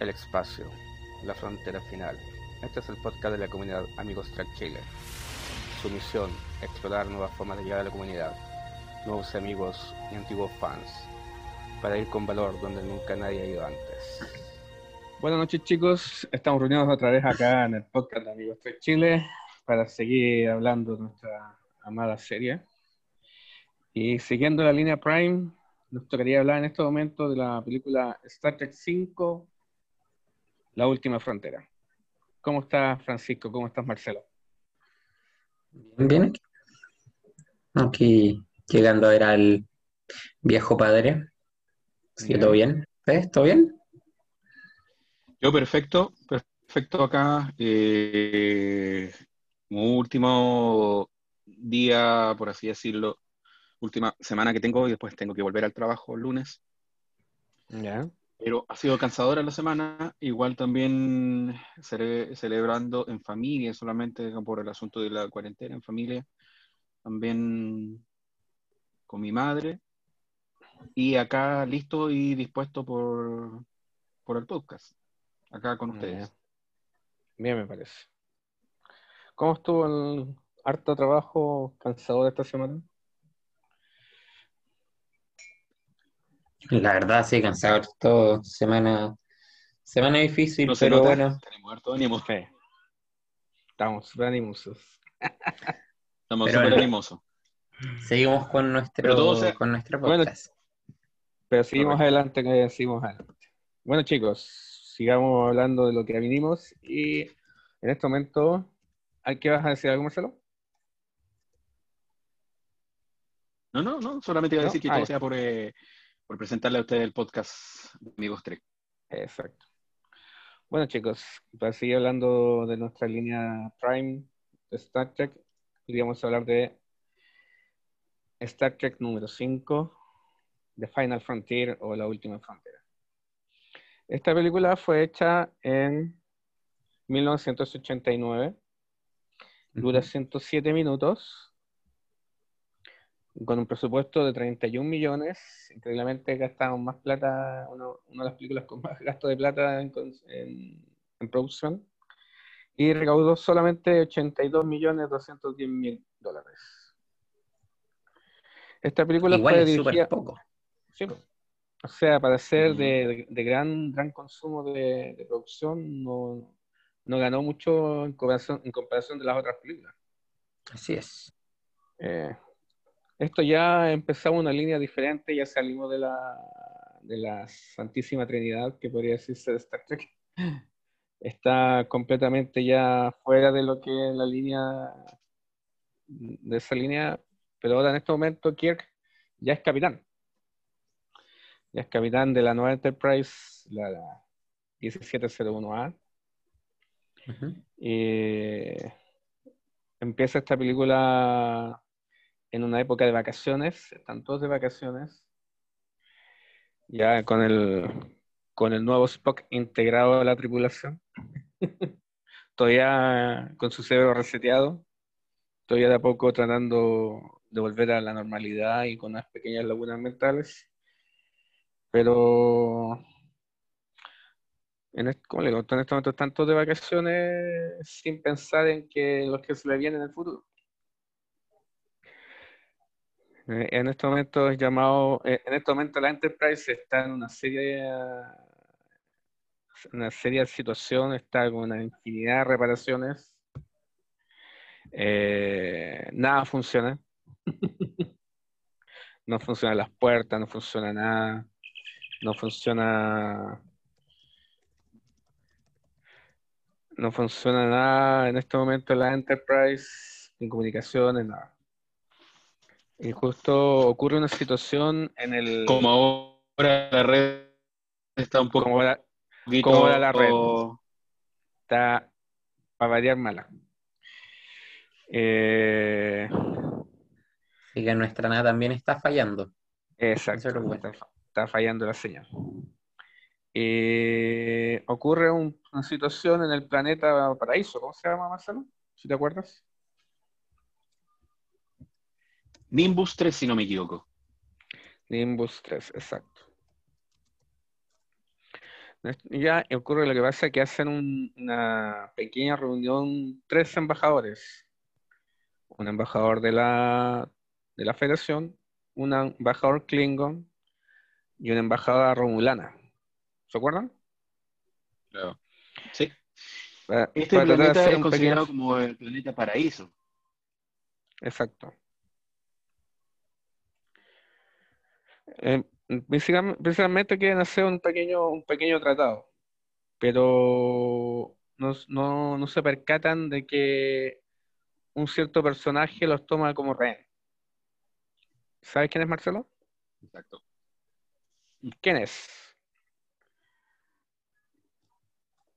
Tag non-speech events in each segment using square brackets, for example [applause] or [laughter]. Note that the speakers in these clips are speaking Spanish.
el espacio, la frontera final. Este es el podcast de la comunidad Amigos Track Chile. Su misión, explorar nuevas formas de llegar a la comunidad, nuevos amigos y antiguos fans, para ir con valor donde nunca nadie ha ido antes. Buenas noches chicos, estamos reunidos otra vez acá en el podcast de Amigos Track Chile para seguir hablando de nuestra amada serie. Y siguiendo la línea Prime, nos tocaría hablar en este momento de la película Star Trek 5, La Última Frontera. ¿Cómo estás, Francisco? ¿Cómo estás, Marcelo? Bien, bien. Aquí llegando a ver al viejo padre. ¿Sí, ¿Todo bien? ¿Ves? ¿Todo bien? Yo perfecto, perfecto acá. Eh, último día, por así decirlo, última semana que tengo y después tengo que volver al trabajo el lunes. Ya. Pero ha sido cansadora la semana, igual también celebrando en familia, solamente por el asunto de la cuarentena en familia, también con mi madre, y acá listo y dispuesto por, por el podcast, acá con ustedes. Bien, me parece. ¿Cómo estuvo el harto trabajo cansado de esta semana? La verdad, sí, cansado todo. Semana, semana difícil, No se pero nota, bueno. tenemos harto ánimo. Estamos súper animosos. estamos súper bueno. animosos. Seguimos con nuestro, se- con nuestro Bueno, podcast. Pero seguimos Correcto. adelante, que seguimos adelante. Bueno, chicos, sigamos hablando de lo que vinimos y en este momento, ¿a qué vas a decir algo, Marcelo? No, no, no, solamente iba a ¿No? decir que Ah, todo ya. sea por, eh, por presentarle a ustedes el podcast de Amigos Trek. Exacto. Bueno, chicos, para seguir hablando de nuestra línea Prime de Star Trek, queríamos hablar de Star Trek número 5, The Final Frontier o La Última Frontera. Esta película fue hecha en 1989, dura 107 minutos, con un presupuesto de 31 millones. Increíblemente gastaron más plata, uno- una de las películas con más gasto de plata en, cons- en- en producción, y recaudó solamente 82 millones 210 mil dólares. Esta película Igual fue es dirigida, poco. sí, o sea, para ser Ujú. de, de gran, gran consumo de, de producción, no, no ganó mucho en comparación, en comparación de las otras películas. Así es. Eh, esto ya empezaba una línea diferente, ya salimos de la, de la Santísima Trinidad, que podría decirse de Star Trek. Está completamente ya fuera de lo que es la línea, de esa línea, pero ahora en este momento Kirk ya es capitán. Ya es capitán de la nueva Enterprise, la, la 1701A. Ujú. Y empieza esta película en una época de vacaciones, están todos de vacaciones, ya con el, con el nuevo Spock integrado a la tripulación, [laughs] todavía con su cerebro reseteado, todavía de a poco tratando de volver a la normalidad y con unas pequeñas lagunas mentales, pero en este, ¿cómo le digo? En este momento están todos de vacaciones sin pensar en que los que se le viene en el futuro. Eh, En este momento es llamado, eh, en este momento la Enterprise está en una serie, una seria situación, está con una infinidad de reparaciones. Eh, nada funciona. No funcionan las puertas, no funciona nada, no funciona no funciona nada en este momento en la Enterprise, ni comunicaciones, nada. Y justo ocurre una situación en el... Como ahora la red está un poco como ahora poquito- como ahora la red. está para variar mala. Eh, Así que nuestra nada también está fallando. exacto, Eso es lo bueno. está, está fallando la señal. Eh, ocurre un- una situación en el planeta Paraíso, ¿cómo se llama, Marcelo? ¿Si te acuerdas? Nimbus 3, si no me equivoco. Nimbus 3, exacto. Ya ocurre lo que pasa que hacen un- una pequeña reunión tres embajadores. Un embajador de la, de la Federación, un embajador Klingon y una embajadora Romulana. ¿Se acuerdan? Claro. Sí. Para- Este para planeta es considerado pequeño- como el planeta paraíso. Exacto. Eh, principalmente, quieren hacer un pequeño, un pequeño tratado, pero no, no, no se percatan de que un cierto personaje los toma como rehén. ¿Sabes quién es Marcelo? Exacto. ¿Quién es?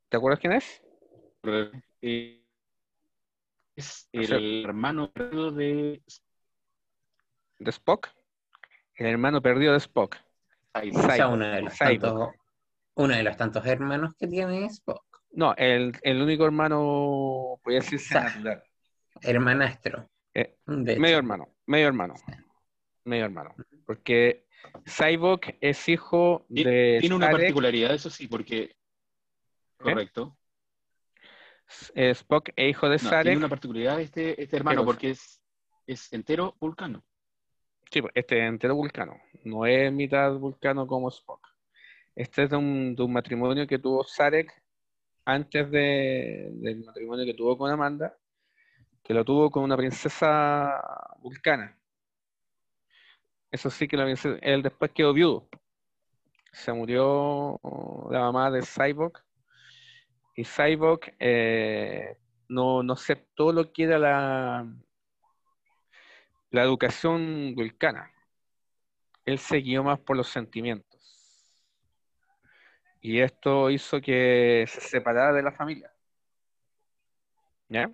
¿Te acuerdas quién es? Eh, es O sea- el hermano de ¿De Spock? El hermano perdido de Spock. Cyborg. O sea, uno de tantos, uno de los tantos hermanos que tiene Spock. No, el, el único hermano, podría decirse Sa- natural. Hermanastro. Eh. Medio hermano, medio hermano, medio hermano. Porque Cyborg es hijo de Tiene una particularidad, eso sí, porque. Correcto. eh, Spock es hijo de No, Sarek. tiene una particularidad este, este hermano, porque es, es entero vulcano. Sí, pues, este es entero vulcano, no es mitad vulcano como Spock. Este es de un, un matrimonio que tuvo Sarek antes de- del matrimonio que tuvo con Amanda, que lo tuvo con una princesa vulcana. Eso sí que la princesa- él después quedó viudo. Se murió la mamá de Cyborg y Cyborg eh, no, no aceptó lo que era la, la educación vulcana. Él se guió más por los sentimientos. Y esto hizo que se separara de la familia. ¿Ya?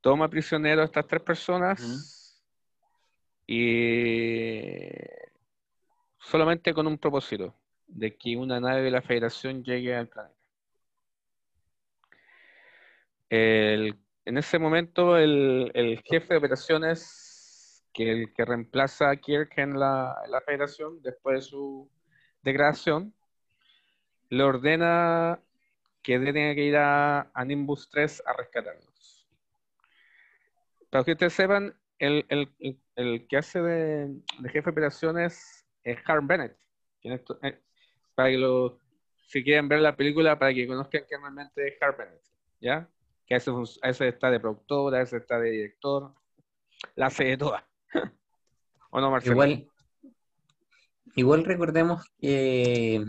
Toma prisionero a estas tres personas y solamente con un propósito, de que una nave de la Federación llegue al planeta. El- en ese momento, el, el jefe de operaciones, que el que reemplaza a Kirk en la, en la Federación después de su degradación, le ordena que tenga que ir a, a Nimbus 3 a rescatarlos. Para que ustedes sepan, el, el- el- que hace de, de jefe de operaciones es Harm Bennett. esto- eh, para que lo, si quieren ver la película, para que conozcan que realmente es Harm Bennett, ¿ya? Que a veces, fun- a veces está de productora, a veces está de director, la hace de todas. [laughs] ¿O no, Marcelo? Igual, igual recordemos que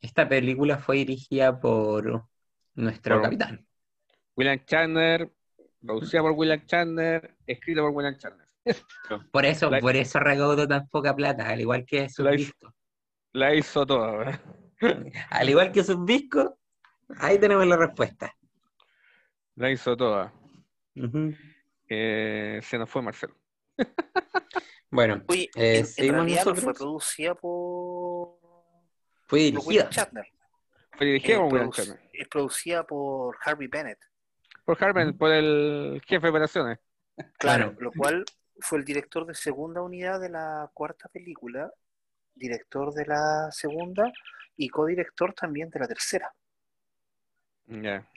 esta película fue dirigida por nuestro Por- capitán. William Chandler, producida por William Chandler, escrita por William Chandler. [laughs] Por eso, La- por eso recaudó tan poca plata, al igual que sus La hizo- discos. La hizo toda, ¿verdad? [laughs] Al igual que sus discos, ahí tenemos la respuesta. La hizo toda. Eh, se nos fue Marcelo. [laughs] Bueno, Oye, eh, en, en seguimos realidad no nosotros. fue producida por, Fue dirigida. William Shatner. Fue dirigida Eh, por William Chandler. es producida por Harvey Bennett. Por Harman, por el jefe de operaciones. Claro, lo cual fue el director de segunda unidad de la cuarta película, director de la segunda y codirector también de la tercera. Ya.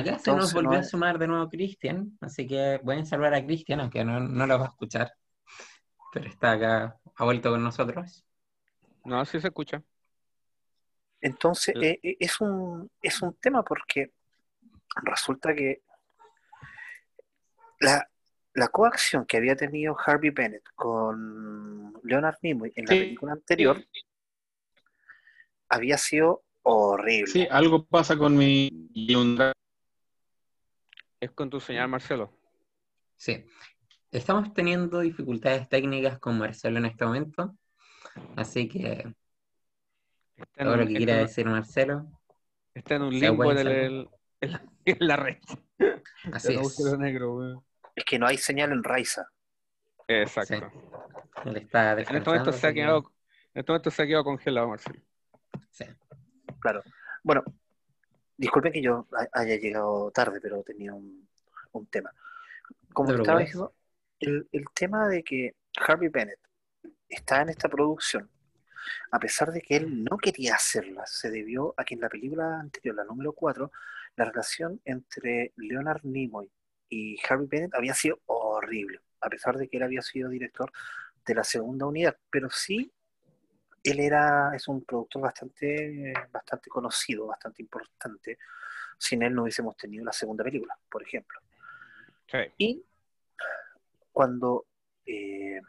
Acá se nos volvió no a sumar de nuevo Cristian, así que pueden salvar a Cristian, aunque no, no lo va a escuchar. Pero está acá, ha vuelto con nosotros. No, sí se escucha. Entonces, Eh. eh, eh, es, un, es un tema porque resulta que la, la coacción que había tenido Harvey Bennett con Leonard Nimoy en la Sí. película anterior había sido horrible. Sí, algo pasa con mi. Es con tu señal, Marcelo. Sí. Estamos teniendo dificultades técnicas con Marcelo en este momento, así que Está en, todo lo que quiera en- decir Marcelo, está en un limbo en, el- la, [laughs] en la red. así El es. negro. Es que no hay señal en Raiza. Exacto. Él está En este momento se ha quedado, en este momento se ha quedado congelado, Marcelo. sí. Claro. Bueno, disculpen que yo ha- haya llegado tarde, pero tenía un, un tema. Como estaba diciendo, el, el tema de que Harvey Bennett está en esta producción a pesar de que él no quería hacerla, se debió a que en la película anterior, la número 4, la relación entre Leonard Nimoy y Harry Bennett había sido horrible, a pesar de que él había sido director de la segunda unidad, pero sí él era, es un productor bastante, bastante conocido, bastante importante. Sin él no hubiésemos tenido la segunda película, por ejemplo. Y cuando eh,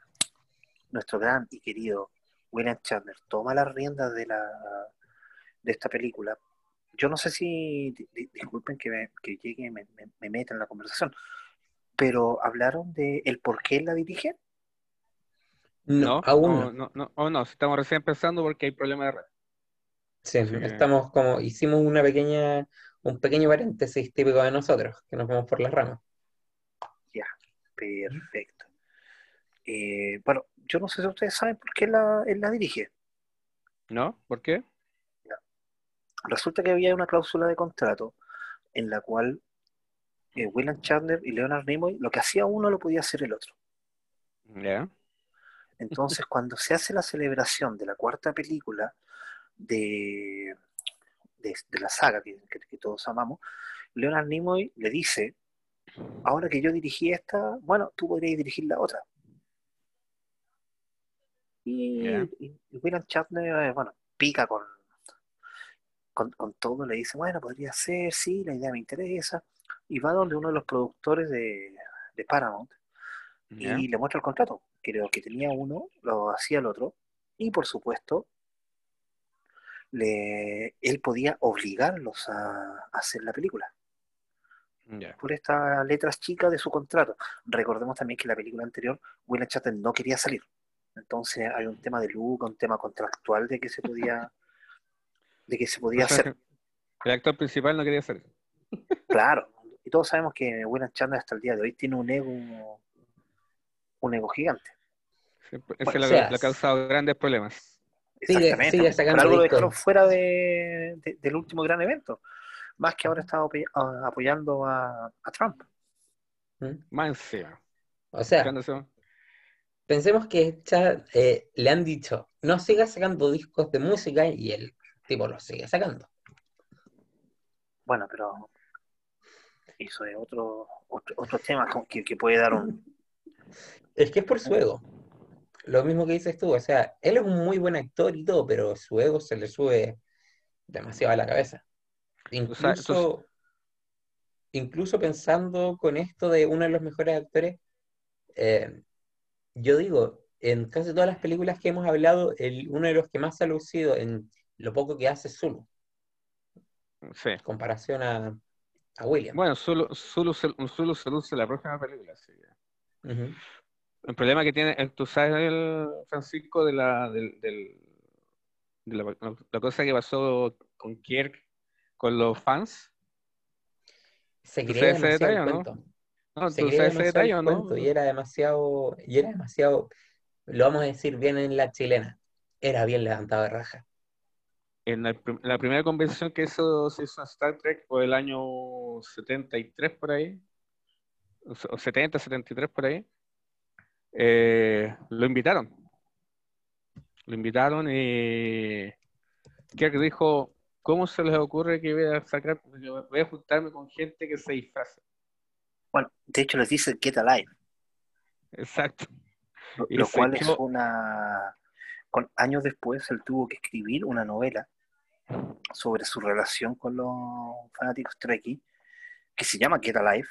nuestro gran y querido William Chandler toma las riendas de, la, de esta película, yo no sé si, di- di- disculpen que, me, que llegue y me, me, me meta en la conversación, pero hablaron de el por qué la dirige. No, aún no. no, no, no, oh, no, estamos recién empezando porque hay problemas de red. Sí, estamos como, hicimos una pequeña, un pequeño paréntesis típico de nosotros, que nos vamos por las ramas. Perfecto. Eh, bueno, yo no sé si ustedes saben por qué la, él la dirige. ¿No? ¿Por qué? Resulta que había una cláusula de contrato en la cual eh, William Chandler y Leonard Nimoy, lo que hacía uno lo podía hacer el otro. Ya. Entonces, cuando se hace la celebración de la cuarta película de, de, de la saga que, todos amamos, Leonard Nimoy le dice, ahora que yo dirigí esta, bueno, tú podrías dirigir la otra. Y, Ya. y- y William Shatner, eh, bueno, pica con, con, con todo, le dice, bueno, podría ser, sí, la idea me interesa, y va donde uno de los productores de, de Paramount y le muestra el contrato. Creo que tenía uno, lo hacía el otro, y por supuesto, le, él podía obligarlos a, a hacer la película por estas letras chicas de su contrato. Recordemos también que en la película anterior, William Shatner no quería salir. Entonces hay un tema de look, un tema contractual de que se podía, [laughs] de que se podía hacer. [laughs] El actor principal no quería eso. Claro. Y todos sabemos que William Shatner hasta el día de hoy tiene un ego, un ego gigante. Sí, Ese Bueno, le, ha causado grandes problemas. Sigue- Exactamente. sigue Por sacando algo lo discos. dejaron fuera de, de- del último gran evento. Más que ahora está apoy- a- apoyando a, a Trump. ¿Mm? Más encima. O sea, Buscándose- pensemos que Chad, eh, le han dicho, no sigas sacando discos de música y el tipo los sigue sacando. Bueno, pero eso es otro, otro, otro tema con- que, que puede dar un... Es que es por su ego. Lo mismo que dices tú, o sea, él es un muy buen actor y todo, pero su ego se le sube demasiado a la cabeza. tú- Incluso, incluso pensando con esto de uno de los mejores actores, eh, yo digo, en casi todas las películas que hemos hablado, el, uno de los que más se ha lucido en lo poco que hace es Zulu, Sí. en comparación a, a William. Bueno, Zulu, Zulu, se- Zulu se luce en la próxima película. así que- El problema que tiene, eh, tú sabes, el Francisco, de la, del, del- de la, la cosa que pasó con Kirk, con los fans. Se ¿Tú sabes ese el detalle o no? No, Se tú sabes ese detalle, el ¿o no? y era demasiado, y era demasiado, lo vamos a decir bien en la chilena, era bien levantado de raja. En la, prim- la primera convención que hizo, se hizo en Star Trek fue el año 73 por ahí, o se- o 70, 73 por ahí, eh, lo invitaron. Lo invitaron y Kirk dijo, ¿cómo se les ocurre que voy a sacar, voy a juntarme con gente que se disfraza? Bueno, de hecho les dice Get Alive, Exacto. lo, Y lo se cual es una... Con, años después él tuvo que escribir una novela sobre su relación con los fanáticos Trekkie, que se llama Get Alive,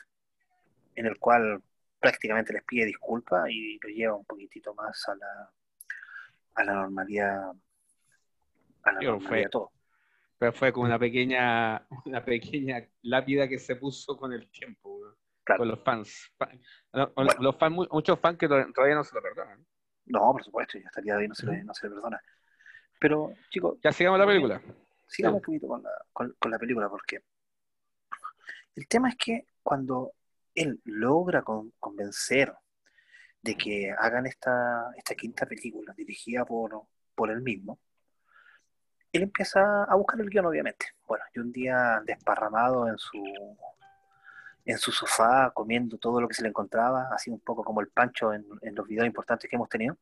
en el cual prácticamente les pide disculpas y lo lleva un poquitito más a la, a la normalidad, a la Yo, normalidad fue- todo. Pero fue como una pequeña, una pequeña lápida que se puso con el tiempo, Claro. con los fans. Fa- no, Bueno. Los fans, mu- muchos fans que to- todavía no se lo perdonan. No, por supuesto, ya estaría ahí, no se le, no se le perdona. Pero, chicos, Ya sigamos la película. sigamos Sí. un poquito con la, con, con la película, porque el tema es que cuando él logra con- convencer de que hagan esta, quinta película dirigida por, él mismo, él empieza a buscar el guion, obviamente. Bueno, y un día desparramado en su, en su sofá, comiendo todo lo que se le encontraba, así un poco como el pancho en, los videos importantes que hemos tenido,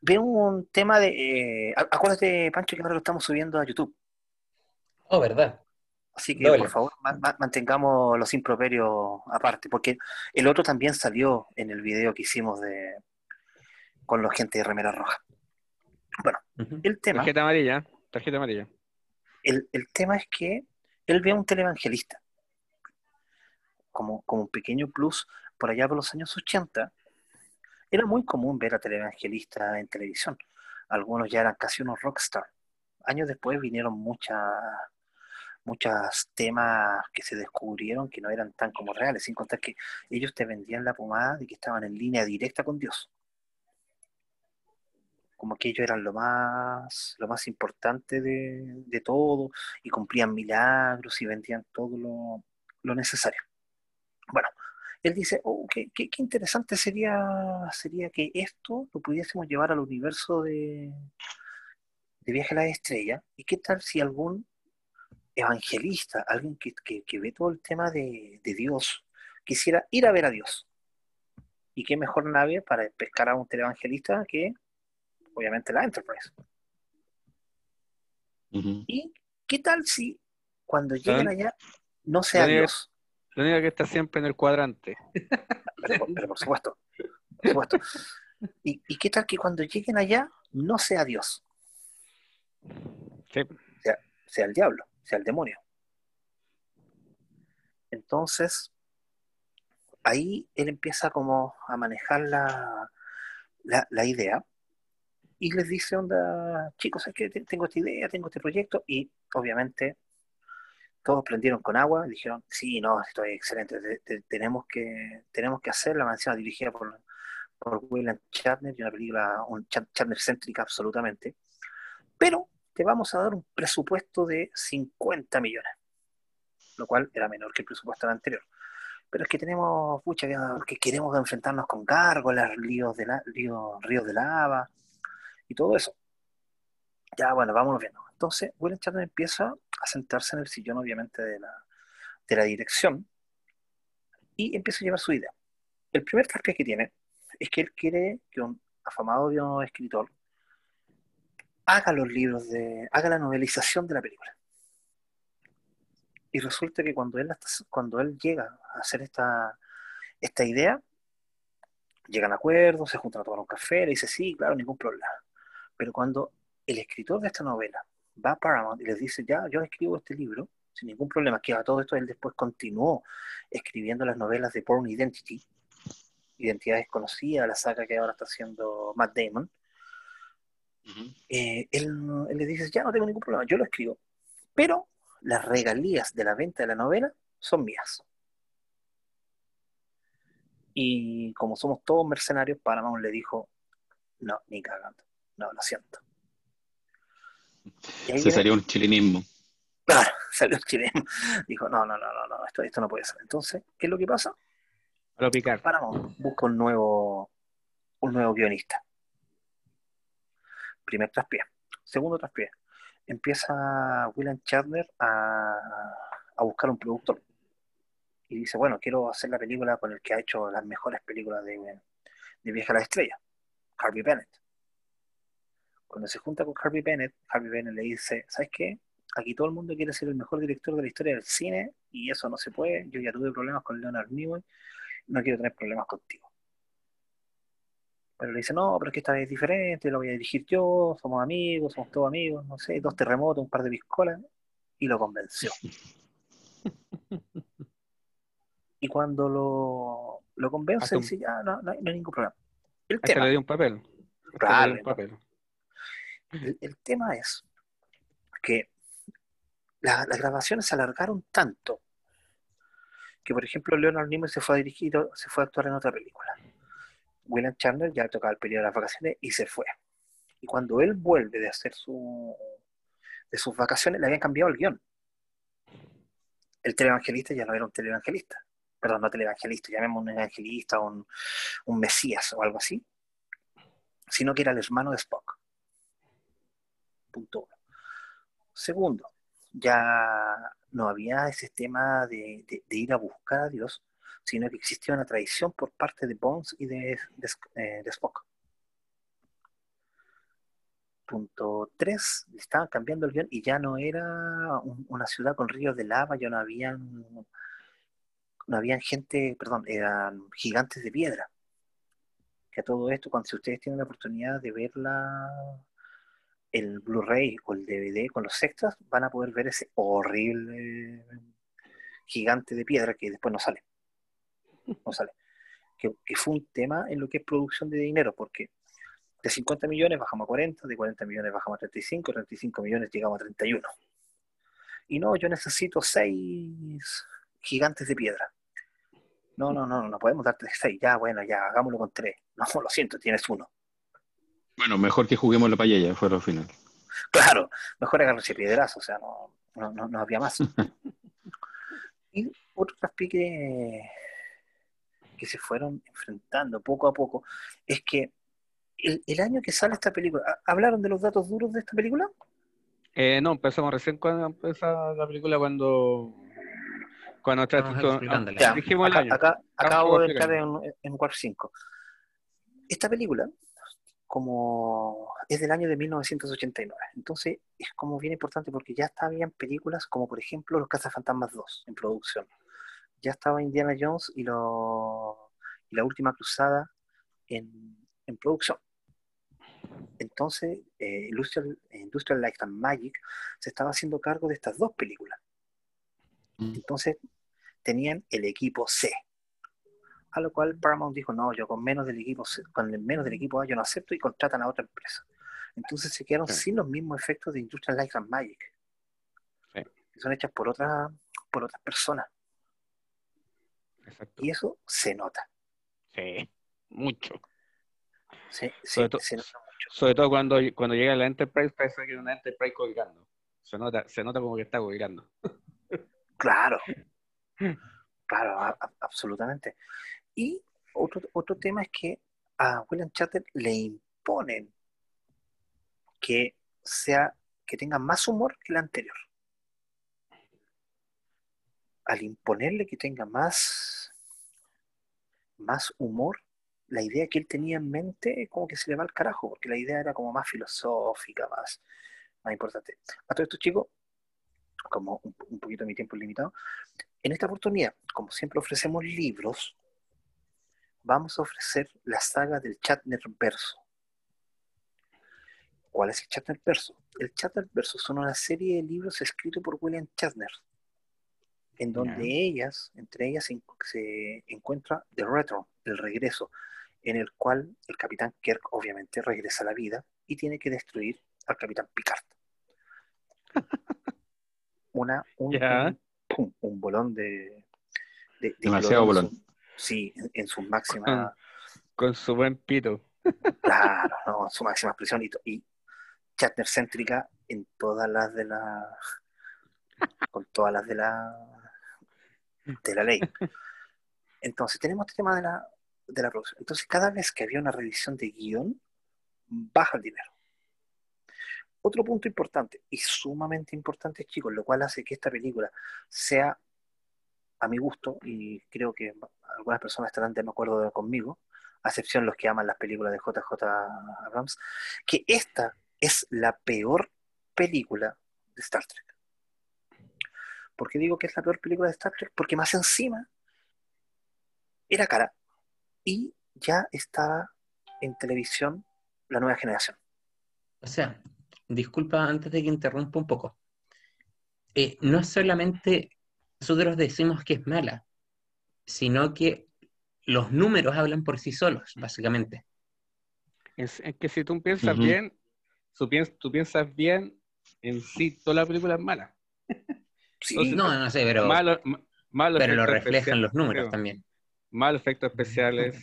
ve un tema de... eh, acuérdate, Pancho, que ahora lo estamos subiendo a YouTube. Oh, ¿verdad? Así que, Doble. por favor, ma- ma- mantengamos los improperios aparte, porque el otro también salió en el video que hicimos de con la gente de Remera Roja. Bueno, el tema, Tarjeta amarilla, tarjeta amarilla. el, el tema es que él ve a un televangelista como, como un pequeño plus por allá por los años 80. Era muy común ver a televangelistas en televisión. Algunos ya eran casi unos rockstar. Años después vinieron muchas muchos temas que se descubrieron que no eran tan como reales, sin contar que ellos te vendían la pomada de que estaban en línea directa con Dios. Como que ellos eran lo más, lo más importante de, de todo y cumplían milagros y vendían todo lo, lo necesario. Bueno, él dice, oh, qué, qué- qué interesante sería, sería que esto lo pudiésemos llevar al universo de, de Viaje a la Estrella. ¿Y qué tal si algún evangelista, alguien que, que- que ve todo el tema de, de Dios, quisiera ir a ver a Dios? ¿Y qué mejor nave para pescar a un televangelista que, obviamente, la Enterprise? ¿Y qué tal si cuando lleguen allá no sea. Dios? La única que está siempre en el cuadrante. [laughs] Pero, por- pero por supuesto, por supuesto. ¿Y, y qué tal que cuando lleguen allá no sea Dios, Sí. sea el diablo, sea el demonio? Entonces, ahí él empieza como a manejar la, la, idea y les dice, onda, chicos, es que te- tengo esta idea, tengo este proyecto y obviamente todos prendieron con agua y dijeron, sí, no, esto es excelente, te- te- tenemos, que, tenemos que hacer la mansión dirigida por, por William Shatner y una película un Shatner céntrica absolutamente, pero te vamos a dar un presupuesto de 50 millones, lo cual era menor que el presupuesto anterior. Pero es que tenemos, pucha, que queremos enfrentarnos con gárgolas, ríos de, lava y todo eso. Ya, bueno, vámonos viendo. Entonces, William Shatner empieza a sentarse en el sillón, obviamente, de la, de la dirección y empieza a llevar su idea. El primer traspié que tiene es que él quiere que un afamado escritor haga los libros de, haga la novelización de la película. Y resulta que cuando él, cuando él llega a hacer esta, esta idea, llegan a acuerdos, se juntan a tomar un café, le dice, sí, claro, ningún problema. Pero cuando el escritor de esta novela va a Paramount y les dice, ya, yo escribo este libro, sin ningún problema, que a todo esto él después continuó escribiendo las novelas de Born Identity, Identidad Desconocida, la saga que ahora está haciendo Matt Damon, Ujú. eh, él, él le dice, ya no tengo ningún problema, yo lo escribo, pero las regalías de la venta de la novela son mías. Y como somos todos mercenarios, Paramount le dijo, no, ni cagando, no, lo siento. Se viene- salió un chilenismo. Claro, [laughs] salió el chileno. Dijo, no, no, no, no, no, esto, esto no puede ser. Entonces, ¿qué es lo que pasa? Lo picar. Paramount busca un nuevo, un nuevo guionista. Primer traspié. Segundo traspié. Empieza William Shatner a, a buscar un productor. Y dice, bueno, quiero hacer la película con el que ha hecho las mejores películas de, de Viaje a la Estrella, Harvey Bennett. Cuando se junta con Harvey Bennett, Harvey Bennett le dice, ¿sabes qué? Aquí todo el mundo quiere ser el mejor director de la historia del cine y eso no se puede. Yo ya tuve problemas con Leonard Nimoy, no quiero tener problemas contigo. Pero le dice, no, pero es que esta vez es diferente, lo voy a dirigir yo, somos amigos, somos todos amigos, no sé, dos terremotos, un par de piscolas, y lo convenció. [laughs] Y cuando lo, lo convence, Hasta dice, ya, no, no hay, no hay ningún problema. El tema, le dio un papel. Dio un papel. el, el tema es que la- las grabaciones se alargaron tanto que, por ejemplo, Leonard Nimoy se fue a dirigir, se fue a actuar en otra película. William Chandler ya tocaba el periodo de las vacaciones y se fue. Y cuando él vuelve de hacer su, de sus vacaciones, le habían cambiado el guion. El televangelista ya no era un televangelista. Perdón, no televangelista, llamemos un evangelista, un, un mesías o algo así. Sino que era el hermano de Spock. Punto uno. Segundo, ya no había ese tema de, de- de ir a buscar a Dios, sino que existía una tradición por parte de Bones y de, de- eh, Spock. punto 3 le estaban cambiando el guion y ya no era un- una ciudad con ríos de lava, ya no habían, no habían gente, perdón, eran gigantes de piedra. Que a todo esto, cuando si ustedes tienen la oportunidad de ver la, el Blu-ray o el DVD con los extras, van a poder ver ese horrible gigante de piedra que después no sale. No sale. Que, que fue un tema en lo que es producción de dinero, porque de 50 millones bajamos a 40, de 40 millones bajamos a 35, 35 millones llegamos a 31. Y no, yo necesito seis gigantes de piedra. No, no, no, no podemos darte seis. Ya, bueno, ya, hagámoslo con tres. No, [laughs] lo siento, tienes uno. Bueno, mejor que juguemos la payaya, fue lo final. Claro, mejor agarrarse piedrazo, o sea, no, no, no, no había más. [laughs] y otro traspié que, se fueron enfrentando poco a poco es que el, el año que sale esta película, ¿ha- ¿hablaron de los datos duros de esta película? Eh, no, empezamos recién cuando empezó la película cuando cuando tra- explicándola. ah, dijimos el acá, año. acá- acabo de entrar explicando. en, en War 5. Esta película, como es del año de 1989, entonces es como bien importante porque ya estaban películas como por ejemplo Los Cazafantasmas 2 en producción. Ya estaba Indiana Jones y, lo- y la última cruzada en, en producción. Entonces, eh, Industrial, Industrial Light and Magic se estaba haciendo cargo de estas dos películas. Entonces, tenían el equipo C. A lo cual Paramount dijo, no, yo con menos del equipo C- con el menos del equipo A yo no acepto y contratan a otra empresa. Entonces se quedaron Sí. sin los mismos efectos de Industrial Light and Magic. Sí. Que son hechas por otras por otras personas. Exacto. Y eso se nota. Sí, mucho. Se- Sobre to- se nota mucho. Sobre todo cuando, cuando llega la Enterprise, parece que es una Enterprise colgando. Se nota, se nota como que está colgando. Claro. [laughs] Claro, a- a- absolutamente. Y otro, otro tema es que a William Chatter le imponen que sea, que tenga más humor que el anterior. Al imponerle que tenga más, más humor, la idea que él tenía en mente como que se le va al carajo, porque la idea era como más filosófica, más, más importante. A todos estos chicos, como un, un poquito mi tiempo es limitado, en esta oportunidad, como siempre ofrecemos libros, vamos a ofrecer la saga del Chatner Verso. ¿Cuál es el Chatner Verso? El Chatner Verso son una serie de libros escritos por William Shatner, en donde Ya. ellas, entre ellas se, se encuentra The Return, el regreso, en el cual el capitán Kirk obviamente regresa a la vida y tiene que destruir al capitán Picard. [laughs] Una, un, Ya. un- pum, un bolón de, de- de Demasiado bolón. su- sí, en, en sus máximas, Con su buen pito. claro, ¿no? en su máxima expresión y, y Shatner céntrica en todas las de la, con todas las de la, de la ley. Entonces tenemos este tema de la, de la producción. Entonces cada vez que había una revisión de guion, baja el dinero. Otro punto importante y sumamente importante, chicos, lo cual hace que esta película sea, a mi gusto, y creo que algunas personas estarán de acuerdo conmigo, a excepción los que aman las películas de JJ Abrams, que esta es la peor película de Star Trek. ¿Por qué digo que es la peor película de Star Trek? Porque más encima era cara y ya estaba en televisión la nueva generación. O sea, disculpa antes de que interrumpa un poco. Eh, no es solamente nosotros decimos que es mala, sino que los números hablan por sí solos, básicamente. Es, es que si tú piensas bien, tú, piens- tú piensas bien, en sí toda la película es mala. [laughs] Sí, Entonces, No, no sé, pero, Malo- ma- malos pero lo reflejan los números creo. también. Malos efectos especiales,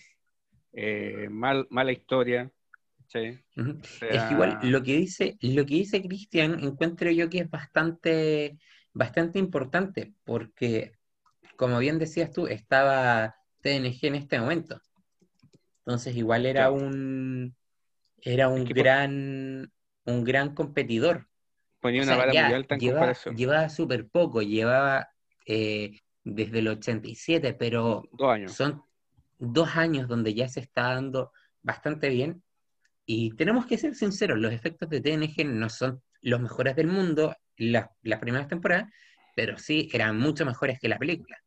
eh, mal, mala historia. ¿sí? O Es que igual lo que dice, lo que dice Cristian, encuentro yo que es bastante, bastante importante, porque como bien decías tú, estaba TNG en este momento. Entonces igual era un era un gran un gran competidor. Ponía O una sea, vara ya muy alta en llevaba, comparación. llevaba súper poco, llevaba eh, desde el 87, pero Dos años. son dos años donde ya se está dando bastante bien Y tenemos que ser sinceros, los efectos de TNG no son los mejores del mundo las, las primeras temporadas, pero sí eran mucho mejores que la película.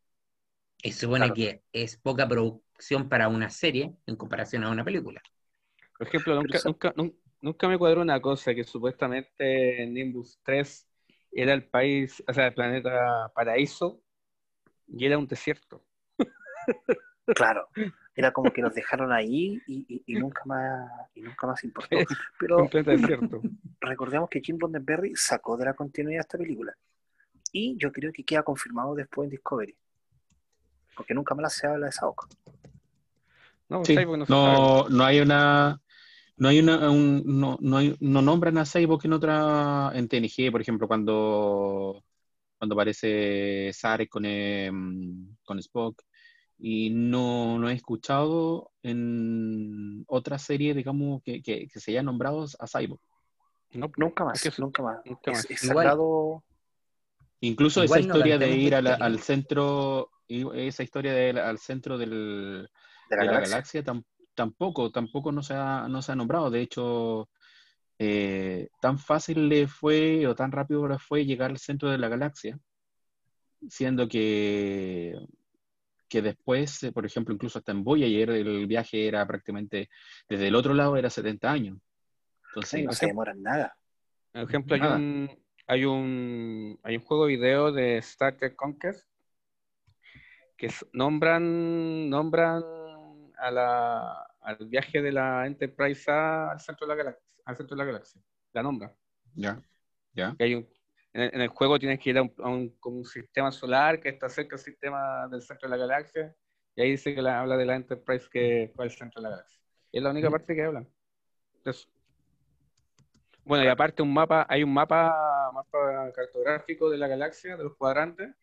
Y supone Claro. que es poca producción para una serie en comparación a una película. Por ejemplo, nunca, nunca me cuadró una cosa, que supuestamente Nimbus 3 era el país, o sea, el planeta paraíso, y era un desierto. Claro, era como que los dejaron ahí y, y- y nunca más y nunca más importó. [laughs] Pero desierto. recordemos que Jim Roddenberry sacó de la continuidad esta película. Y yo creo que queda confirmado después en Discovery. Porque nunca más se habla de esa boca. No, Sí, se sabe. no, no hay una. No hay una, un- no, no, hay- no nombran a Cyborg en otra, en TNG, por ejemplo, cuando, cuando aparece Sarek con, em, con Spock, y no, no he escuchado en otra serie, digamos, que, que, que se haya nombrado a Cyborg. No, Nunca es más, que eso- nunca más. nunca Es, más. es Igual- sagrado. Incluso Igual esa no historia de ir a la- al centro, esa historia del- al centro del, de la de la galaxia. galaxia tam- tampoco, tampoco no se ha, no se ha nombrado. De hecho, eh, tan fácil le fue o tan rápido le fue llegar al centro de la galaxia, siendo que, que después, eh, por ejemplo, incluso hasta en Voyager el viaje era prácticamente desde el otro lado era 70 años. Entonces, Sí, no se demoran nada. Por ejemplo, hay un, hay un hay un juego video de Star Trek Conquest que nombran nombran a la, al viaje de la Enterprise A al centro de la galaxia, al centro de la galaxia. La nombran. ya, ya. Que hay un- en, el, en el juego tienes que ir a un, a un- como un sistema solar que está cerca del sistema del centro de la galaxia y ahí dice que la, habla de la Enterprise que fue al centro de la galaxia. Y es la única parte que hablan. Bueno, y aparte un mapa, hay un mapa, mapa cartográfico de la galaxia, de los cuadrantes,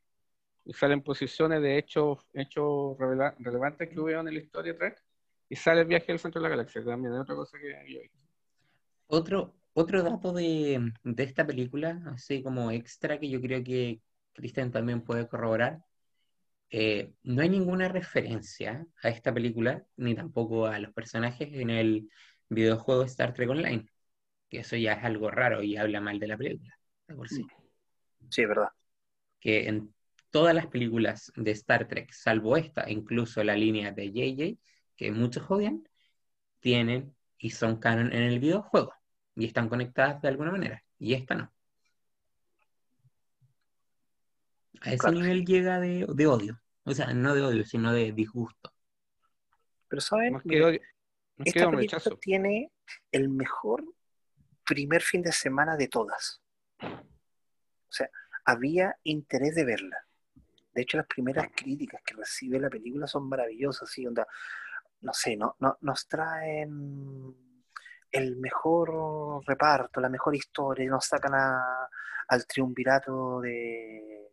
y salen posiciones de hechos, hechos relevantes que hubieron en la historia Trek, y sale el viaje al centro de la galaxia, que también es otra cosa que yo vi. Otro, otro dato de, de esta película, así como extra, que yo creo que Cristian también puede corroborar, eh, no hay ninguna referencia a esta película, ni tampoco a los personajes en el videojuego Star Trek Online, que eso ya es algo raro y habla mal de la película, de por sí. Sí, es verdad. Que en todas las películas de Star Trek, salvo esta, incluso la línea de JJ, que muchos odian, tienen y son canon en el videojuego y están conectadas de alguna manera, y esta no. A ese Claro. nivel llega de, de odio, o sea, no de odio, sino de disgusto. Pero saben, esta película rechazo. tiene el mejor primer fin de semana de todas. O sea, había interés de verla. De hecho, las primeras críticas que recibe la película son maravillosas, así, onda, no sé, no, no, nos traen el mejor reparto, la mejor historia, nos sacan a- al triunvirato de,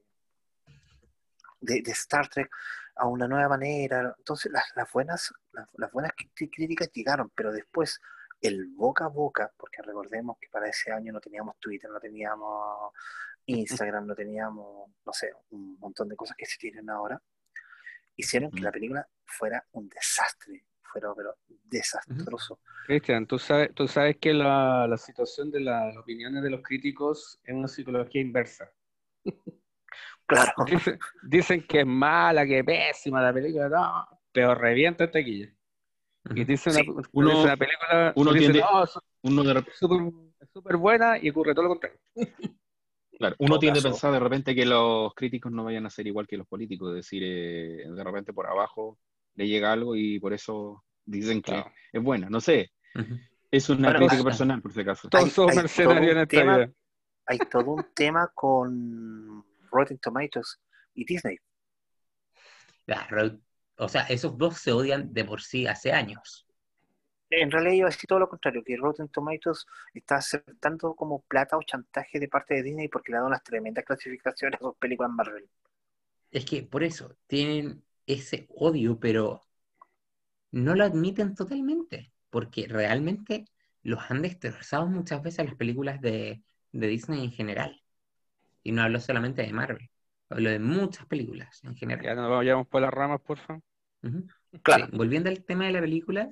de, de Star Trek a una nueva manera. Entonces, las, las buenas, las, las buenas crí- críticas llegaron, pero después el boca a boca, porque recordemos que para ese año no teníamos Twitter, no teníamos Instagram, no teníamos, no sé, un montón de cosas que se tienen ahora, hicieron que la película fuera un desastre, fuera pero desastroso. Cristian, tú sabes, tú sabes que la, la situación de las opiniones de los críticos es una psicología inversa. [laughs] Claro, Dicen, dicen que es mala, que es pésima la película, no, pero revienta en taquilla. Y dicen Sí. una, Uno- dice una película, uno dicen, tiende- "No, es Uno de, rep- súper es súper buena y ocurre todo lo contrario. [laughs] claro, uno tiende a pensar de repente que los críticos no vayan a ser igual que los políticos, es decir, eh, de repente por abajo le llega algo y por eso dicen que Claro. es buena. No sé, es una Bueno, crítica personal, por si acaso. Todos Hay- [laughs] somos hay mercenarios todo en un esta tema- vida. hay todo un tema con Rotten Tomatoes y Disney. La o sea, esos dos se odian de por sí hace años. En realidad iba a decir todo lo contrario, que Rotten Tomatoes está aceptando como plata o chantaje de parte de Disney porque le dan unas tremendas clasificaciones a sus películas Marvel. Es que por eso tienen ese odio, pero no lo admiten totalmente, porque realmente los han destrozado muchas veces las películas de, de Disney en general. Y no hablo solamente de Marvel, hablo de muchas películas en Ya general. nos vayamos por las ramas, por favor. Claro. Sí, volviendo al tema de la película,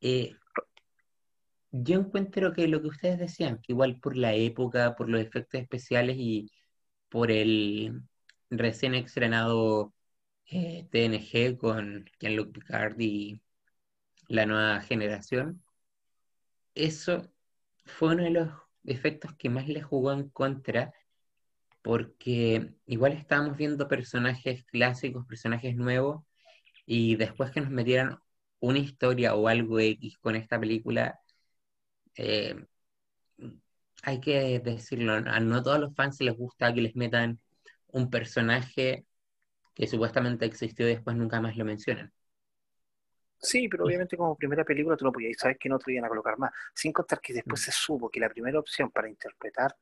eh, yo encuentro que lo que ustedes decían, que igual por la época, por los efectos especiales y por el recién estrenado eh, TNG con Jean-Luc Picard y la nueva generación, eso fue uno de los efectos que más le jugó en contra, porque igual estábamos viendo personajes clásicos, personajes nuevos, y después que nos metieran una historia o algo X con esta película, eh, hay que decirlo, a no todos los fans les gusta que les metan un personaje que supuestamente existió y después nunca más lo mencionan. Sí, pero obviamente como primera película tú no podías saber que no te iban a colocar más. Sin contar que después mm. se supo que la primera opción para interpretar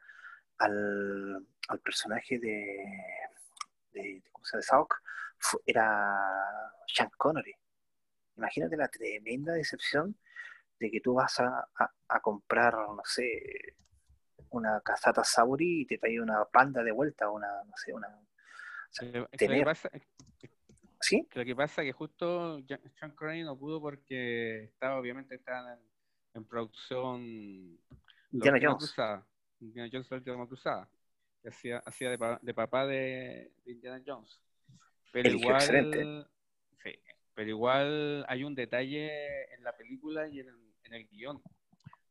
al, personaje de, de, ¿cómo se llama? era Sean Connery. Imagínate la tremenda decepción de que tú vas a, comprar, no sé, una casata Sauri y te trae una panda de vuelta, una, no sé, una... ¿Sí? Lo que pasa es que justo Sean Connery no pudo porque estaba, obviamente, estaba en, producción Indiana Jones. Cruzada, Indiana Jones la última cruzada, que hacía, hacía de, de, papá de, Indiana Jones. Pero igual, sí, pero igual hay un detalle en la película y en, en el guion,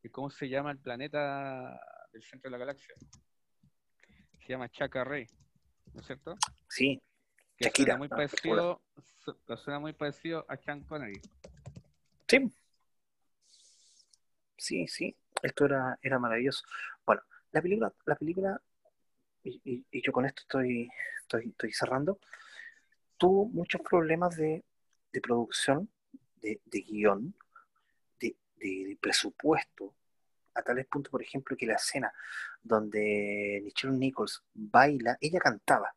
que cómo se llama el planeta del centro de la galaxia. Se llama Chacarrey, ¿no es cierto? Sí, que suena muy parecido, suena muy parecido a Sean Connery. Sí. Sí, sí. Esto era, era maravilloso. Bueno, la película, la película, y, yo con esto estoy, estoy, cerrando, tuvo muchos problemas de, producción, de, guion, de, de, presupuesto, a tales puntos, por ejemplo, que la escena donde Nichelle Nichols baila, ella cantaba,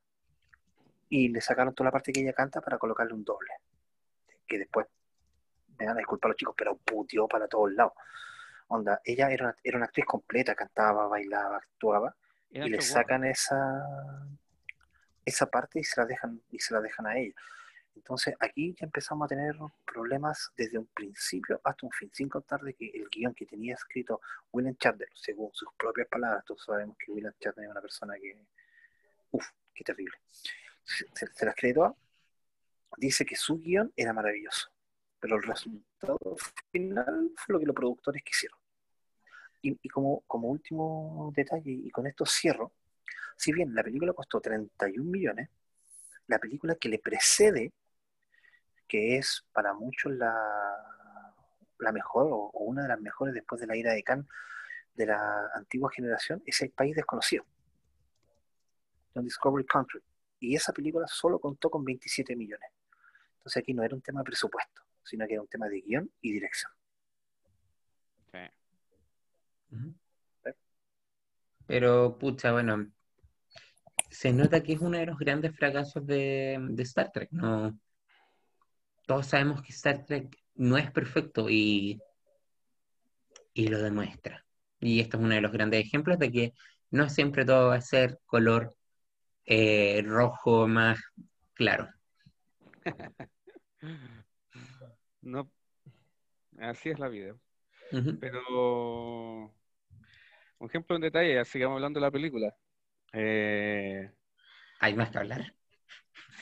y le sacaron toda la parte que ella canta para colocarle un doble. Que después me van a disculpar los chicos, pero putió para todos lados. Onda, ella era una, era una actriz completa, cantaba, bailaba, actuaba, y le sacan esa esa parte y se la dejan y se la dejan a ella. Entonces aquí ya empezamos a tener problemas desde un principio hasta un fin, sin contar de que el guion que tenía escrito William Chandler, según sus propias palabras, todos sabemos que William Chandler es una persona que, uff, qué terrible se, las creyó, dice que su guion era maravilloso, pero el resultado final fue lo que los productores quisieron. Y, como, como último detalle, y con esto cierro, si bien la película costó 31 millones, la película que le precede, que es para muchos la, la mejor o, una de las mejores después de la ira de Khan de la antigua generación, es El País Desconocido, The Discovery Country y esa película solo contó con 27 millones. Entonces aquí no era un tema de presupuesto, sino que era un tema de guion y dirección. Pero, pucha, bueno, se nota que es uno de los grandes fracasos de, Star Trek. No, todos sabemos que Star Trek no es perfecto y, y lo demuestra. Y esto es uno de los grandes ejemplos de que no siempre todo va a ser color eh, rojo más claro. [laughs] no, así es la vida. Pero, un ejemplo en detalle, sigamos hablando de la película. Eh, hay más que hablar.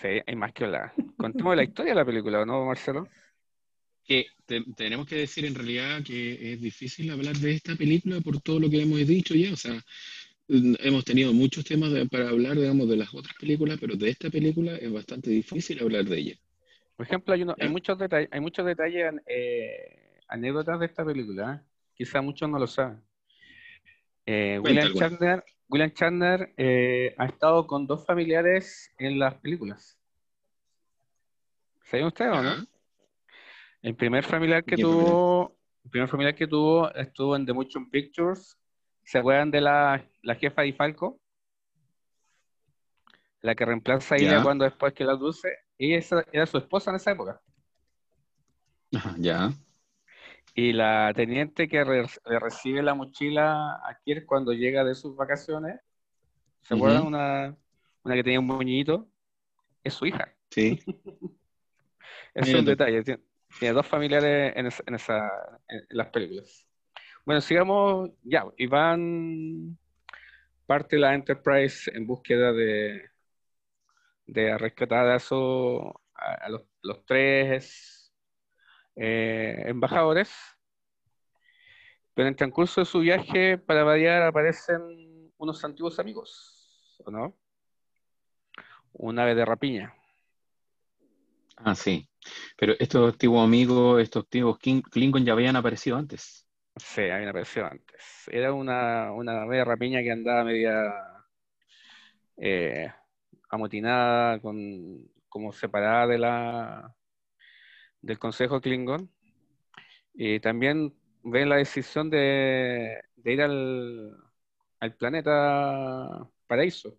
Sí, hay más que hablar. Contemos la historia de la película, ¿no, Marcelo? Que tenemos que decir en realidad que es difícil hablar de esta película por todo lo que hemos dicho ya. O sea, hemos tenido muchos temas para hablar, digamos, de las otras películas, pero de esta película es bastante difícil hablar de ella. Por ejemplo, hay, hay muchos detalles, hay muchos detalles, eh, anécdotas de esta película. ¿eh? Quizá muchos no lo saben. Eh, William, Chandler, William Chandler ha estado con dos familiares en las películas. ¿Saben ustedes o no? El primer familiar que tuvo, el primer familiar que tuvo estuvo en The Motion Pictures ¿Se acuerdan de la, jefa de Falco? La que reemplaza a ella cuando después que la dulce. Ella era su esposa en esa época. Ajá, ya. Y la teniente que le recibe la mochila a Kier cuando llega de sus vacaciones, ¿se acuerdan? Una, que tenía un moñito, es su hija. Sí. [laughs] es un detalle. Tiene, dos familiares en, esa, en las películas. Bueno, sigamos ya. Y van parte de la Enterprise en búsqueda de, de rescatar a, esos- a, a los, los tres eh, embajadores. Pero en el transcurso de su viaje, para variar, aparecen unos antiguos amigos, ¿o no? Un ave de rapiña. Ah, sí. Pero estos antiguos amigos, estos antiguos Klingon ya habían aparecido antes. Sí, había aparecido antes. Era una, una ave de rapiña que andaba media eh, amotinada, con, como separada de la, del Consejo Klingon. Y también ven la decisión de, de ir al, al planeta Paraíso,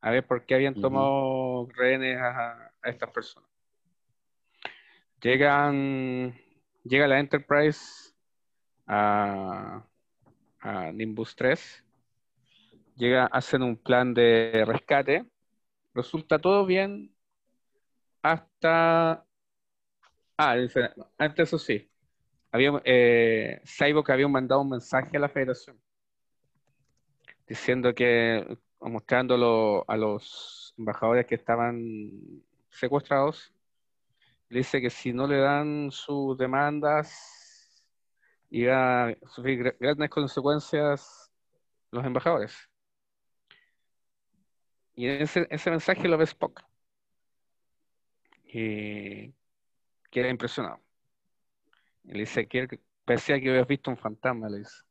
a ver por qué habían tomado rehenes a, a estas personas. Llegan, llega la Enterprise a, a Nimbus 3, llega, hacen un plan de rescate, resulta todo bien hasta... Ah, antes eso sí, había, eh, Cyborg había mandado un mensaje a la Federación diciendo que, mostrándolo a los embajadores que estaban secuestrados, dice que si no le dan sus demandas, iba a sufrir gra- grandes consecuencias los embajadores. Y ese, ese mensaje lo ve Spock. Y queda impresionado. Le dice que parecía que habías visto un fantasma, le dice.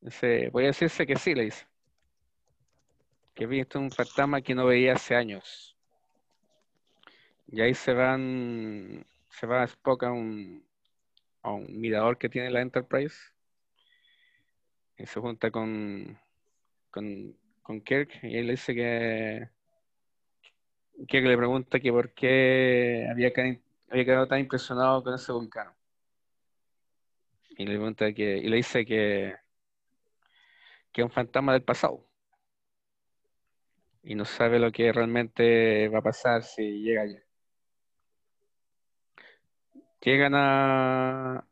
Dice, voy a decirse que sí, le dice. Que he visto un fantasma que no veía hace años. Y ahí se van, se va Spock a un, a un mirador que tiene la Enterprise. Y se junta con, con, Kirk y él le dice que Kirk le pregunta que por qué había, había quedado tan impresionado con ese vulcano. Y le pregunta que, y le dice que, que es un fantasma del pasado. Y no sabe lo que realmente va a pasar si llega allá. Llegan a,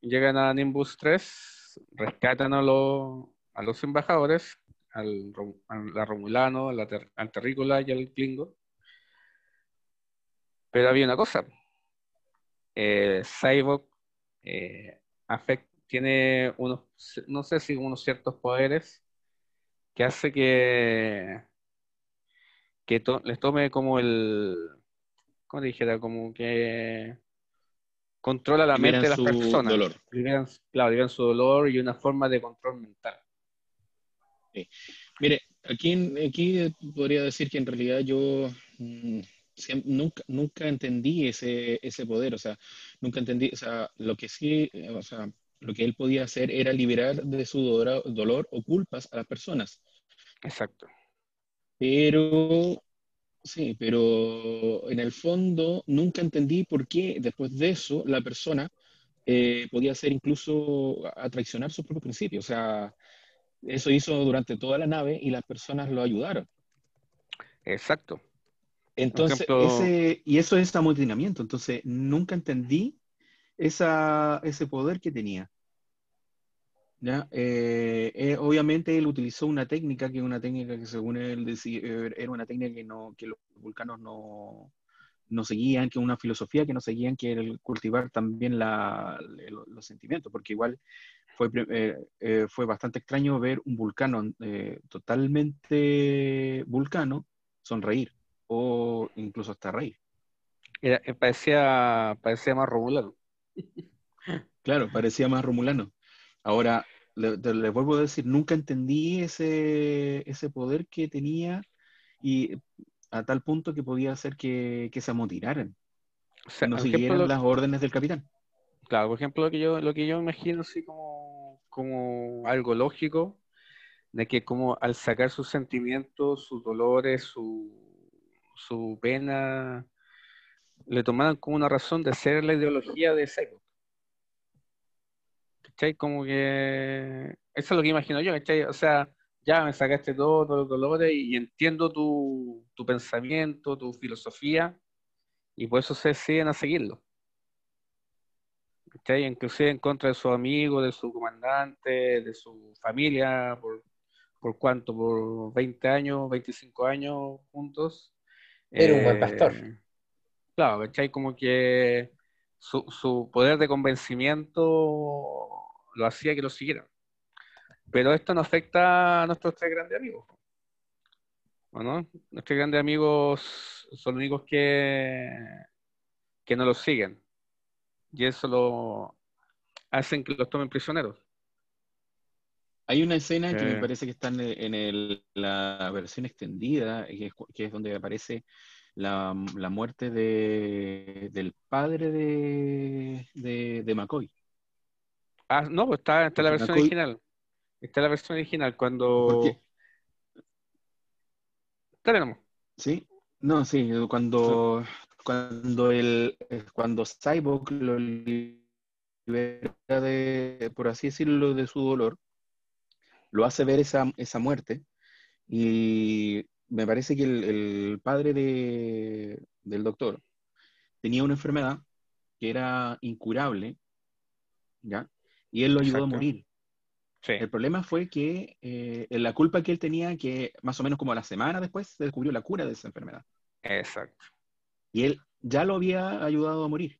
llegan a Nimbus 3, rescatan a, los a los embajadores, al, Rom- a la Romulano, a la ter- al Terrícola y al Klingon. Pero había una cosa. Eh, Cyborg eh, afect- tiene unos, no sé si unos ciertos poderes que hace que, que to- les tome como el, ¿cómo te dijera? Como que controla la mente de las personas. dolor. Liberan, claro, liberan su dolor y una forma de control mental. Mire, aquí, aquí podría decir que en realidad yo mm, nunca, nunca entendí ese, ese poder, o sea, nunca entendí, o sea, lo que sí, eh, o sea, lo que él podía hacer era liberar de su dolor, dolor o culpas a las personas, Exacto. pero, sí, pero en el fondo nunca entendí por qué después de eso la persona eh, podía hacer incluso a traicionar sus propios principios, o sea, eso hizo durante toda la nave y las personas lo ayudaron. Exacto. Entonces, ejemplo- ese, y eso es amotinamiento. Entonces, nunca entendí esa, ese poder que tenía. ¿Ya? Eh, eh, obviamente él utilizó una técnica que es una técnica que según él decía, eh, era una técnica que, no, que los vulcanos no, no seguían, que una filosofía que no seguían, que era el cultivar también la, los sentimientos, porque igual fue, eh, fue bastante extraño ver un vulcano totalmente vulcano sonreír o incluso hasta reír. Era- eh, parecía, parecía más Romulano. [laughs] Claro, parecía más romulano. Ahora, le, te- le vuelvo a decir, nunca entendí ese, ese poder que tenía y a tal punto que podía hacer que, que se amotinaran, O sea, no ejemplo, siguieran lo- las órdenes del capitán. Claro, por ejemplo, lo que yo, lo que yo imagino así como, como algo lógico, de que como al sacar sus sentimientos, sus dolores, su, su pena, le tomaran como una razón de ser la ideología de Cyborg. ¿Cachai? Como que eso es lo que imagino yo, ¿cachai? O sea, ya me sacaste todo, todos los dolores y, entiendo tu, tu pensamiento, tu filosofía, y por eso se deciden a seguirlo. ¿cachai? Inclusive en contra de su amigo, de su comandante, de su familia, por, por cuánto, por 20 años, 25 años juntos. Era un buen pastor. Eh, Claro, ¿cachai? Como que su, su poder de convencimiento lo hacía que lo siguieran. Pero esto no afecta a nuestros tres grandes amigos. ¿O no? Nuestros grandes amigos son los únicos que, que no los siguen. Y eso lo hacen que los tomen prisioneros. Hay una escena que me parece que está en, el- en el- la versión extendida, que es, que es donde aparece la, la muerte de, del padre de, de, de McCoy. Ah, no, pues está, está la versión McCoy- original. Está la versión original cuando... Nomás. ¿Sí? No, sí, cuando, cuando el cuando Cyborg lo libera de, por así decirlo, de su dolor, lo hace ver esa, esa muerte y me parece que el, el padre de, del doctor tenía una enfermedad que era incurable, ¿ya? Y él lo ayudó a morir. Sí, El problema fue que eh, la culpa que él tenía, que más o menos como a la semana después se descubrió la cura de esa enfermedad. exacto, Y él ya lo había ayudado a morir.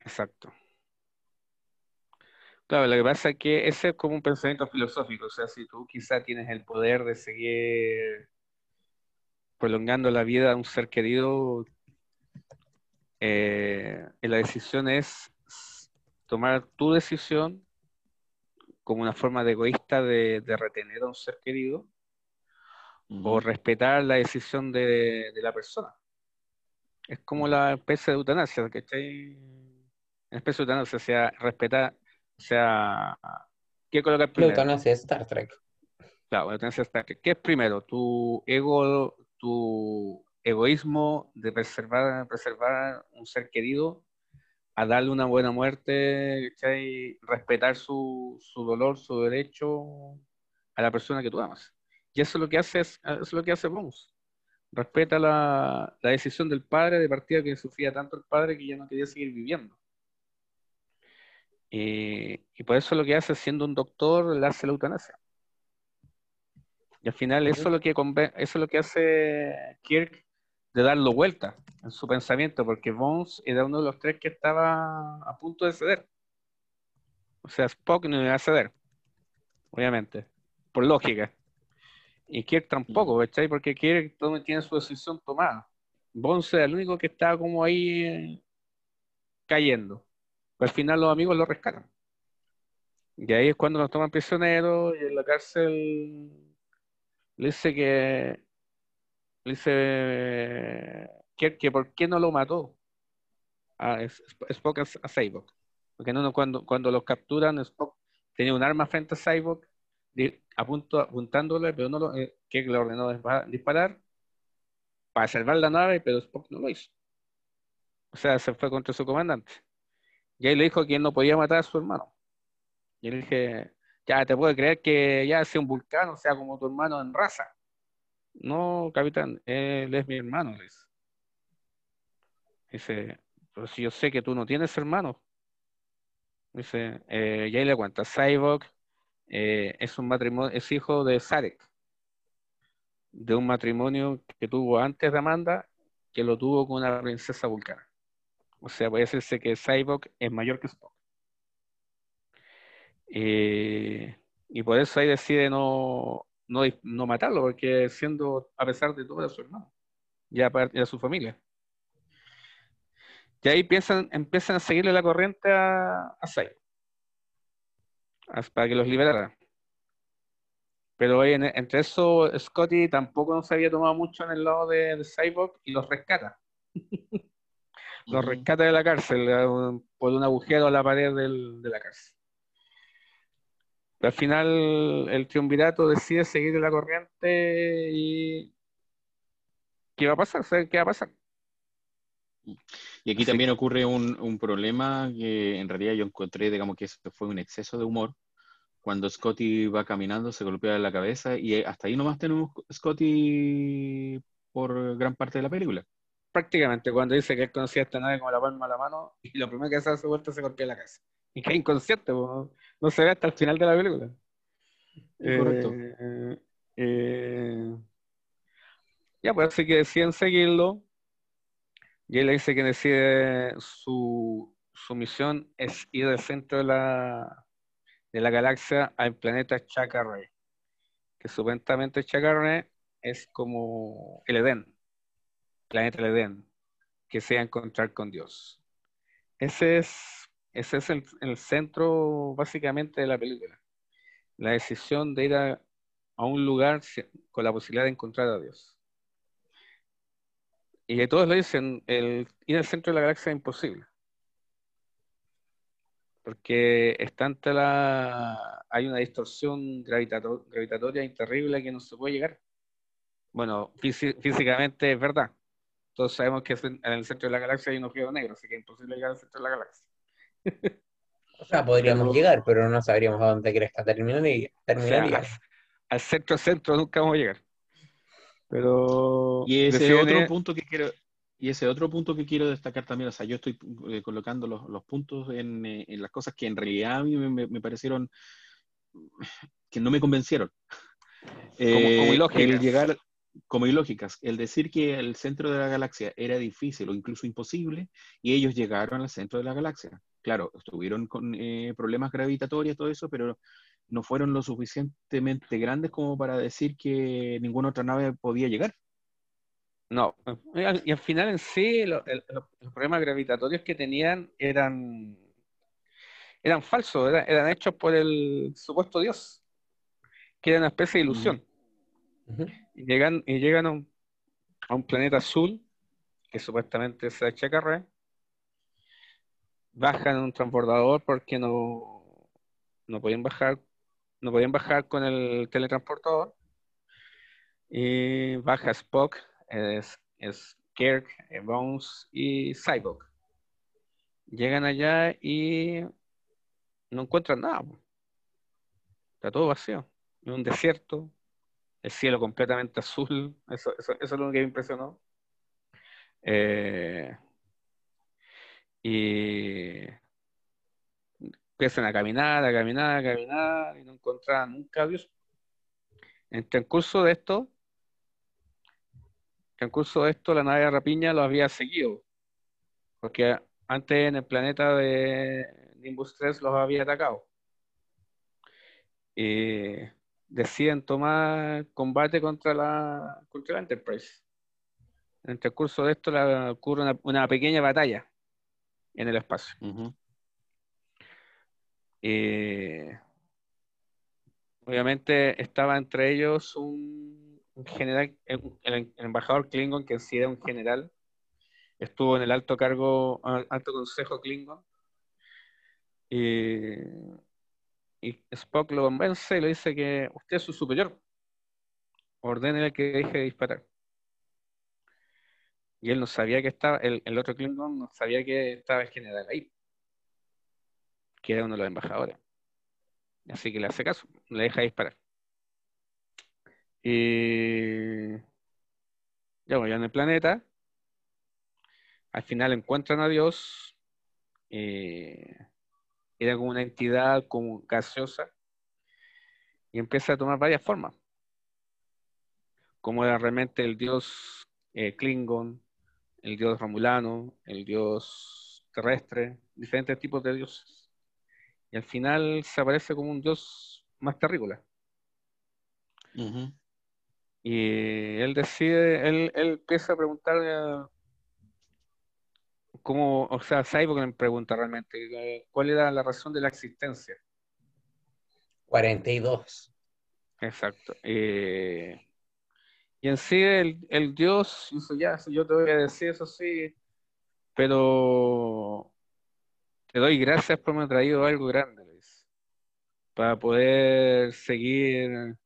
exacto. Claro, lo que pasa es que ese es como un pensamiento filosófico, o sea, si tú quizá tienes el poder de seguir prolongando la vida de un ser querido, eh, la decisión es tomar tu decisión como una forma de egoísta de, de retener a un ser querido o respetar la decisión de, de la persona. Es como la especie de eutanasia, ¿cachai? La especie de eutanasia, o sea, respetar, o sea, ¿qué colocar primero? eutanasia es Star Trek. Claro, la eutanasia está. ¿Qué es primero? Tu ego, tu egoísmo de preservar, preservar un ser querido, a darle una buena muerte, ¿cachai? Respetar su, su dolor, su derecho a la persona que tú amas. Y eso es lo que hace, eso es lo que hace Bones. Respeta la, la decisión del padre de partida que sufría tanto el padre que ya no quería seguir viviendo. Y, y por eso lo que hace siendo un doctor, le hace la eutanasia. Y al final eso es lo que eso es lo que hace Kirk de darlo vuelta en su pensamiento, porque Bones era uno de los tres que estaba a punto de ceder. O sea, Spock no iba a ceder, obviamente, por lógica. Y Kirk tampoco, ¿cachai? Porque Kirk tiene su decisión tomada. Bones era el único que estaba como ahí eh, cayendo. Pero al final los amigos lo rescatan. Y ahí es cuando nos toman prisioneros y en la cárcel le dice que le dice que, que por qué no lo mató a Spock a, a Cyborg. Porque no, cuando, cuando los capturan, Spock tenía un arma frente a Cyborg apuntándole, pero no lo, eh, Kirk le ordenó dispa- disparar para salvar la nave, pero Spock no lo hizo. O sea, se fue contra su comandante. Y ahí le dijo que él no podía matar a su hermano. Y le dije, ya te puedo creer que ya sea un vulcano, sea como tu hermano en raza. No, capitán, él es mi hermano, dice. Pero si yo sé que tú no tienes hermanos. Dice, eh, y ahí le cuenta, Cyborg eh, es un matrimonio, es hijo de Sarek, de un matrimonio que tuvo antes de Amanda, que lo tuvo con una princesa vulcana. O sea, puede decirse que Cyborg es mayor que Spock. Eh, y por eso ahí decide no, no, no matarlo, porque siendo, a pesar de todo, era su hermano, ya de su familia. Y ahí piensan, empiezan a seguirle la corriente a, a Cyborg, para que los liberara. Pero en- entre eso, Scotty tampoco no se había tomado mucho en el lado de, de Cyborg y los rescata. [laughs] Los Ujú. rescata de la cárcel eh, por un agujero a la pared del- de la cárcel. Al final el triunvirato decide seguir la corriente y ¿qué va a pasar? ¿Sabe ¿Qué va a pasar? Y aquí Así también ocurre un, un problema que en realidad yo encontré, digamos que esto fue un exceso de humor. Cuando Scotty va caminando, se golpea la cabeza y hasta ahí nomás tenemos Scotty por gran parte de la película. Prácticamente cuando dice que él conocía esta nave como la palma de la mano y lo primero que hace hace vuelta se golpea la casa. Y que es inconsciente, po, no se ve hasta el final de la película. Correcto. Eh, eh, ya, pues así que deciden seguirlo. Y él le dice que decide su, su misión es ir del centro de la, de la galaxia al planeta Chacarre. Que supuestamente Chacarre es como el Edén, planeta Edén, que se va a encontrar con Dios. Ese es, ese es el, el centro básicamente de la película. La decisión de ir a, a un lugar con la posibilidad de encontrar a Dios. Y todos lo dicen, el ir al centro de la galaxia es imposible. Porque es tanta la, hay una distorsión gravitato- gravitatoria terrible que no se puede llegar. Bueno, físi- físicamente es verdad. Todos sabemos que en el centro de la galaxia hay un agujero negro, así que es imposible llegar al centro de la galaxia. O sea, podríamos Pero- llegar, pero no sabríamos a dónde Cresta terminaría. O sea, al, al centro centro nunca vamos a llegar. Pero Y ese otro punto que quiero, y ese otro punto que quiero destacar también, o sea, yo estoy eh, colocando los, los puntos en, eh, en las cosas que en realidad a mí me, me- me parecieron que no me convencieron. Eh, como ilógicas. El llegar como ilógicas, el decir que el centro de la galaxia era difícil o incluso imposible, y ellos llegaron al centro de la galaxia. Claro, estuvieron con eh, problemas gravitatorios, todo eso, pero no fueron lo suficientemente grandes como para decir que ninguna otra nave podía llegar. No, y al, y al final en sí lo- el- los, los problemas gravitatorios que tenían eran, eran falsos, eran, eran hechos por el supuesto Dios, que era una especie de ilusión. Y llegan, y llegan a un, planeta azul, que supuestamente es HKR, bajan un transbordador porque no, no podían bajar, no podían bajar con el teletransportador. Y baja Spock, es, es Kirk, eh, Bones y Cyborg. Llegan allá y no encuentran nada. Está todo vacío. Es un desierto, el cielo completamente azul. Eso, eso, eso es lo que me impresionó. Eh, y empiezan a caminar, a caminar, a caminar y no encontraban nunca a Dios. En transcurso de esto, en transcurso de esto, la nave de rapiña lo había seguido, porque antes en el planeta de Nimbus 3 los había atacado. Y deciden tomar combate contra la, contra la Enterprise. En el transcurso de esto la- ocurre una, una pequeña batalla en el espacio. Y obviamente estaba entre ellos un, un general, el, el embajador Klingon, que en sí era un general, estuvo en el alto cargo, al- alto consejo Klingon. Y, y Spock lo convence y le dice que usted es su superior. Ordénele que deje de disparar. Y él no sabía que estaba, el, el otro Klingon no sabía que estaba el general ahí, que era uno de los embajadores. Así que le hace caso, le deja disparar. Y ya, ya en el planeta, al final encuentran a Dios, eh, era como una entidad como gaseosa, y empieza a tomar varias formas, como era realmente el dios eh, Klingon, el dios Romulano, el dios terrestre, diferentes tipos de dioses. Y al final se aparece como un dios más terrícola. Ujú. Y él decide, él, él empieza a preguntar cómo, o sea, Cyborg le pregunta realmente cuál era la razón de la existencia. 42. Exacto. Eh, y en sí el, el Dios hizo ya, eso yo te voy a decir eso sí, pero te doy gracias por haberme traído algo grande, dice, para poder seguir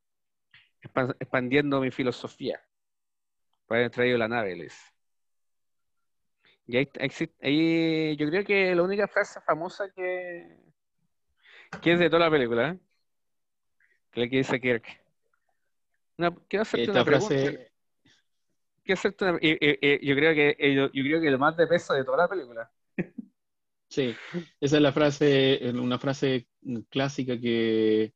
expan- expandiendo mi filosofía, para haber traído la nave, dice. Y ahí, existe, ahí yo creo que la única frase famosa que, que es de toda la película, ¿eh? que es la que dice Kirk. Una, quiero hacerte Esta una pregunta. frase, que hacerte una- yo creo que yo, yo creo que lo más de peso de toda la película. Sí, esa es la frase, una frase clásica que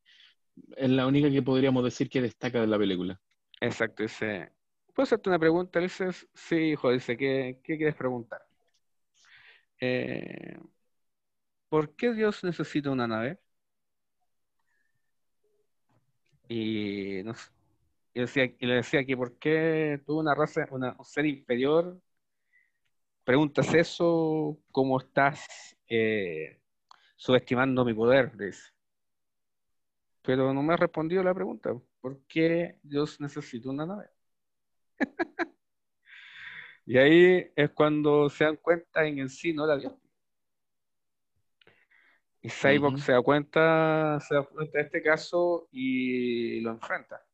es la única que podríamos decir que destaca de la película. Exacto, dice, ¿puedo hacerte una pregunta? Dices, sí, hijo, dice, ¿qué, qué quieres preguntar? Eh, ¿por qué Dios necesita una nave? Y, no sé, y decía, y le decía que ¿por qué tú, una raza, una- un ser inferior, preguntas eso? ¿Cómo estás eh, subestimando mi poder? dice. Pero no me ha respondido la pregunta. ¿Por qué Dios necesita una nave? [laughs] Y ahí es cuando se dan cuenta en sí no era Dios. Y Cyborg se da cuenta, se da cuenta de este caso y lo enfrenta.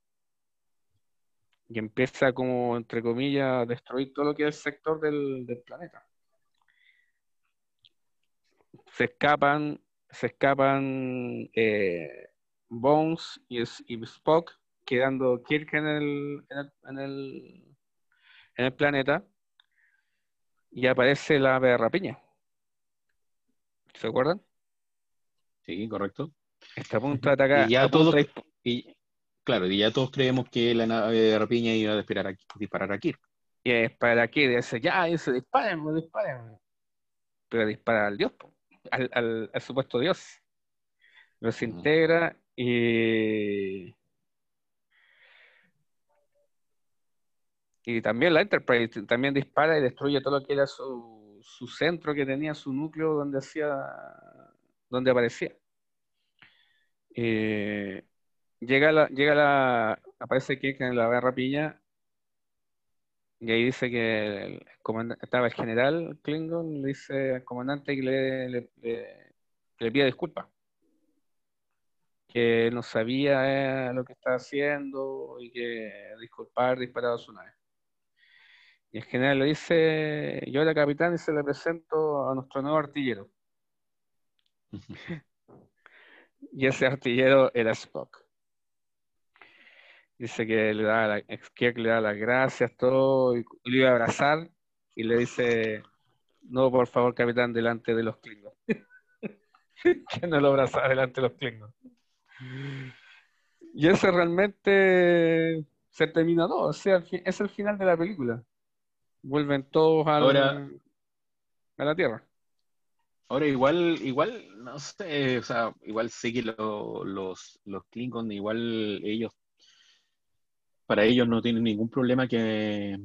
Y empieza como, entre comillas, a destruir todo lo que es el sector del, del planeta. Se escapan, se escapan eh, Bones y Spock, quedando Kirk en el, en el, en el, en el planeta. Y aparece la ave de rapiña. ¿Se acuerdan? Sí, correcto. Está a punto de atacar. Y ya todos, de y, claro, y ya todos creemos que la nave de rapiña iba a disparar a, disparar a Kirk. Y es para aquí, dice, ya, dice, dispárenme, dispárenme. Pero dispara al dios, al, al, al supuesto dios. Lo se Ujú. integra y. Y también la Enterprise también dispara y destruye todo lo que era su, su centro que tenía, su núcleo donde hacía, donde aparecía. Eh, llega la, llega la, aparece Kirk en la guerra piña y ahí dice que el estaba el general Klingon, le dice al comandante que le, le, le- que disculpas, que no sabía eh, lo que estaba haciendo y que disculpar disparado a su nave. Y el general le dice, yo era capitán y se le presento a nuestro nuevo artillero. [laughs] Y ese artillero era Spock. Dice que le da la, Kirk le da las gracias, todo, y lo iba a abrazar, y le dice, no, por favor, capitán, delante de los Klingons. [laughs] que no lo abrazaba delante de los Klingons. Y ese realmente se termina todo, o sea, es el final de la película. Vuelven todos al- Ahora- a la Tierra. Ahora igual, igual, no sé, o sea, igual sé que lo- los, los Klingon, igual ellos, para ellos no tienen ningún problema que,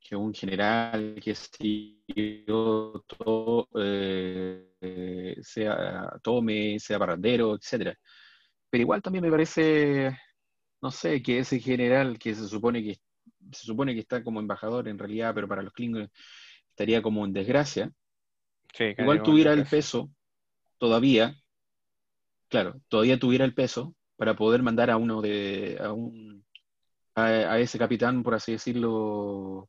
que un general, que si yo to- eh, sea tome, sea parrandero, etcétera. Pero igual también me parece, no sé, que ese general que se supone que se supone que está como embajador en realidad, pero para los Klingon estaría como en desgracia Sí, igual tuviera el peso todavía, claro, todavía tuviera el peso para poder mandar a uno de, a un, a, a ese capitán, por así decirlo,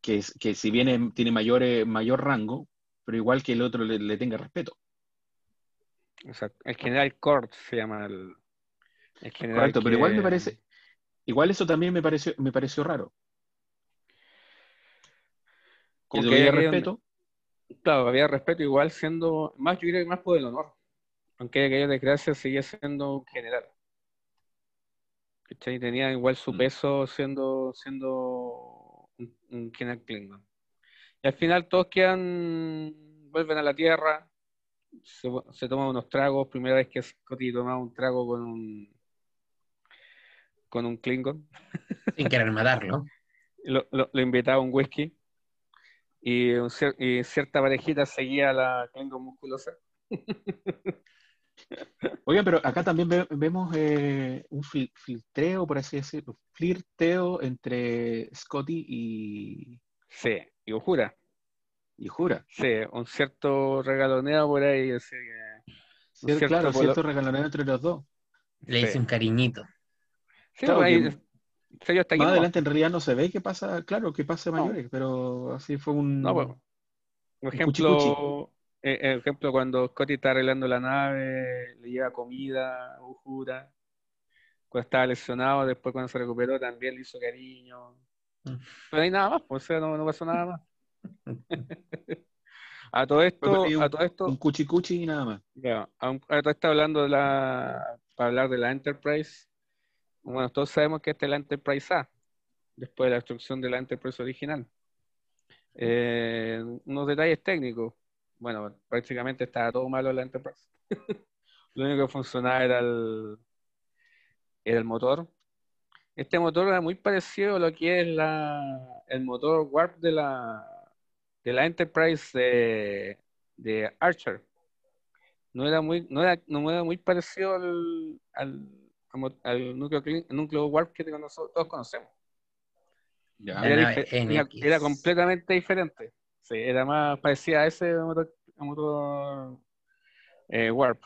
que, que si bien es- tiene mayor, eh, mayor rango, pero igual que el otro le, le tenga respeto. Exacto. El general Kort se llama el, el general Correcto, pero igual me parece, igual eso también me pareció, me pareció raro. Como que donde- respeto, Claro, había respeto igual siendo, más yo creo que más por el honor. Aunque aquella desgracia seguía siendo un general. ¿Cachai? Tenía igual su Mm. peso siendo, siendo un, un general Klingon. Y al final todos quedan, vuelven a la Tierra, se, se toman unos tragos, primera vez que Scotty toma un trago con un con un Klingon. Sin querer matarlo. [laughs] Lo, lo, lo invitaba a un whisky. Y, un y cierta parejita seguía a la Klingon musculosa. [laughs] Oiga, pero acá también ve- vemos eh, un fil- filtreo, por así decirlo, flirteo entre Scotty y, Sí, y jura. y Jura. Sí, un cierto regaloneo por ahí. así que- Sí, cierto claro, polo- cierto regaloneo entre los dos. Le Sí. hice un cariñito. Sí, Claro pues ahí, hasta Más no. adelante en realidad no se ve qué pasa, claro, que pase No. mayores, pero así fue un... No, pues, por Un ejemplo, eh, eh, ejemplo, cuando Scotty está arreglando la nave, le lleva comida, Uhura, cuando estaba lesionado, después cuando se recuperó también le hizo cariño. Mm. Pero hay nada más, pues, o sea, no, no pasó nada más. [laughs] a todo esto, Fue a todo esto, Un cuchi cuchi y nada más. ya, a un- ahora está hablando de la, para hablar de la Enterprise. Bueno, todos sabemos que esta es la Enterprise A, después de la destrucción de la Enterprise original. Eh, unos detalles técnicos. Bueno, prácticamente estaba todo malo en la Enterprise. [laughs] Lo único que funcionaba era el, motor. Este motor era muy parecido a lo que es la, el motor Warp de la, de la Enterprise de, Archer. No era muy, parecido al, al núcleo, núcleo Warp que todos conocemos. Ya. Era, completamente diferente. Sí, era más parecida a ese motor, a motor, eh, Warp.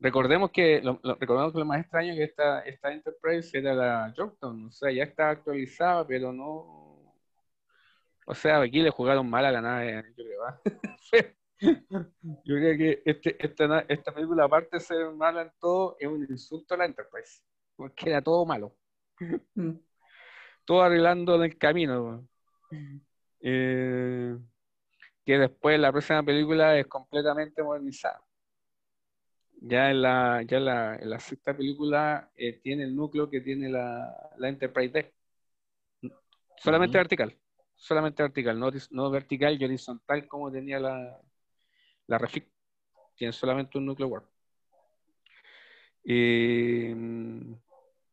Recordemos que lo, lo- recordemos que lo más extraño es que esta, esta Enterprise era la Yorktown, o sea, ya está actualizada, pero no. O sea, aquí le jugaron mal a la nave, yo creo. ¿ah? [laughs] Yo creo que este, esta, esta película, aparte de ser mala en todo, es un insulto a la Enterprise, porque era todo malo todo arreglando en el camino. Eh, que después la próxima película es completamente modernizada. Ya en la, ya en la, en la sexta película eh, tiene el núcleo que tiene la, la Enterprise D. Solamente vertical. Solamente vertical, no, no vertical y horizontal como tenía la, la Refit. Tiene solamente un núcleo warp. Y,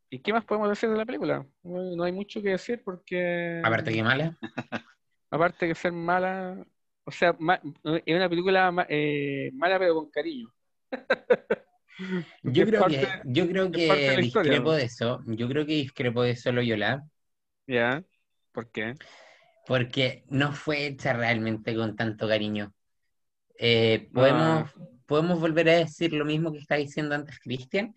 ¿Y qué más podemos decir de la película? No, no hay mucho que decir porque. Aparte que mala. [laughs] aparte de ser mala, o sea, ma- es una película eh, mala pero con cariño. [laughs] Yo creo parte- que, yo creo de que historia, discrepo ¿no? de eso. Yo creo que discrepo de eso Loyola, ¿Ya? ¿Por qué? porque no fue hecha realmente con tanto cariño. Eh, podemos, podemos volver a decir lo mismo que está diciendo antes Christian.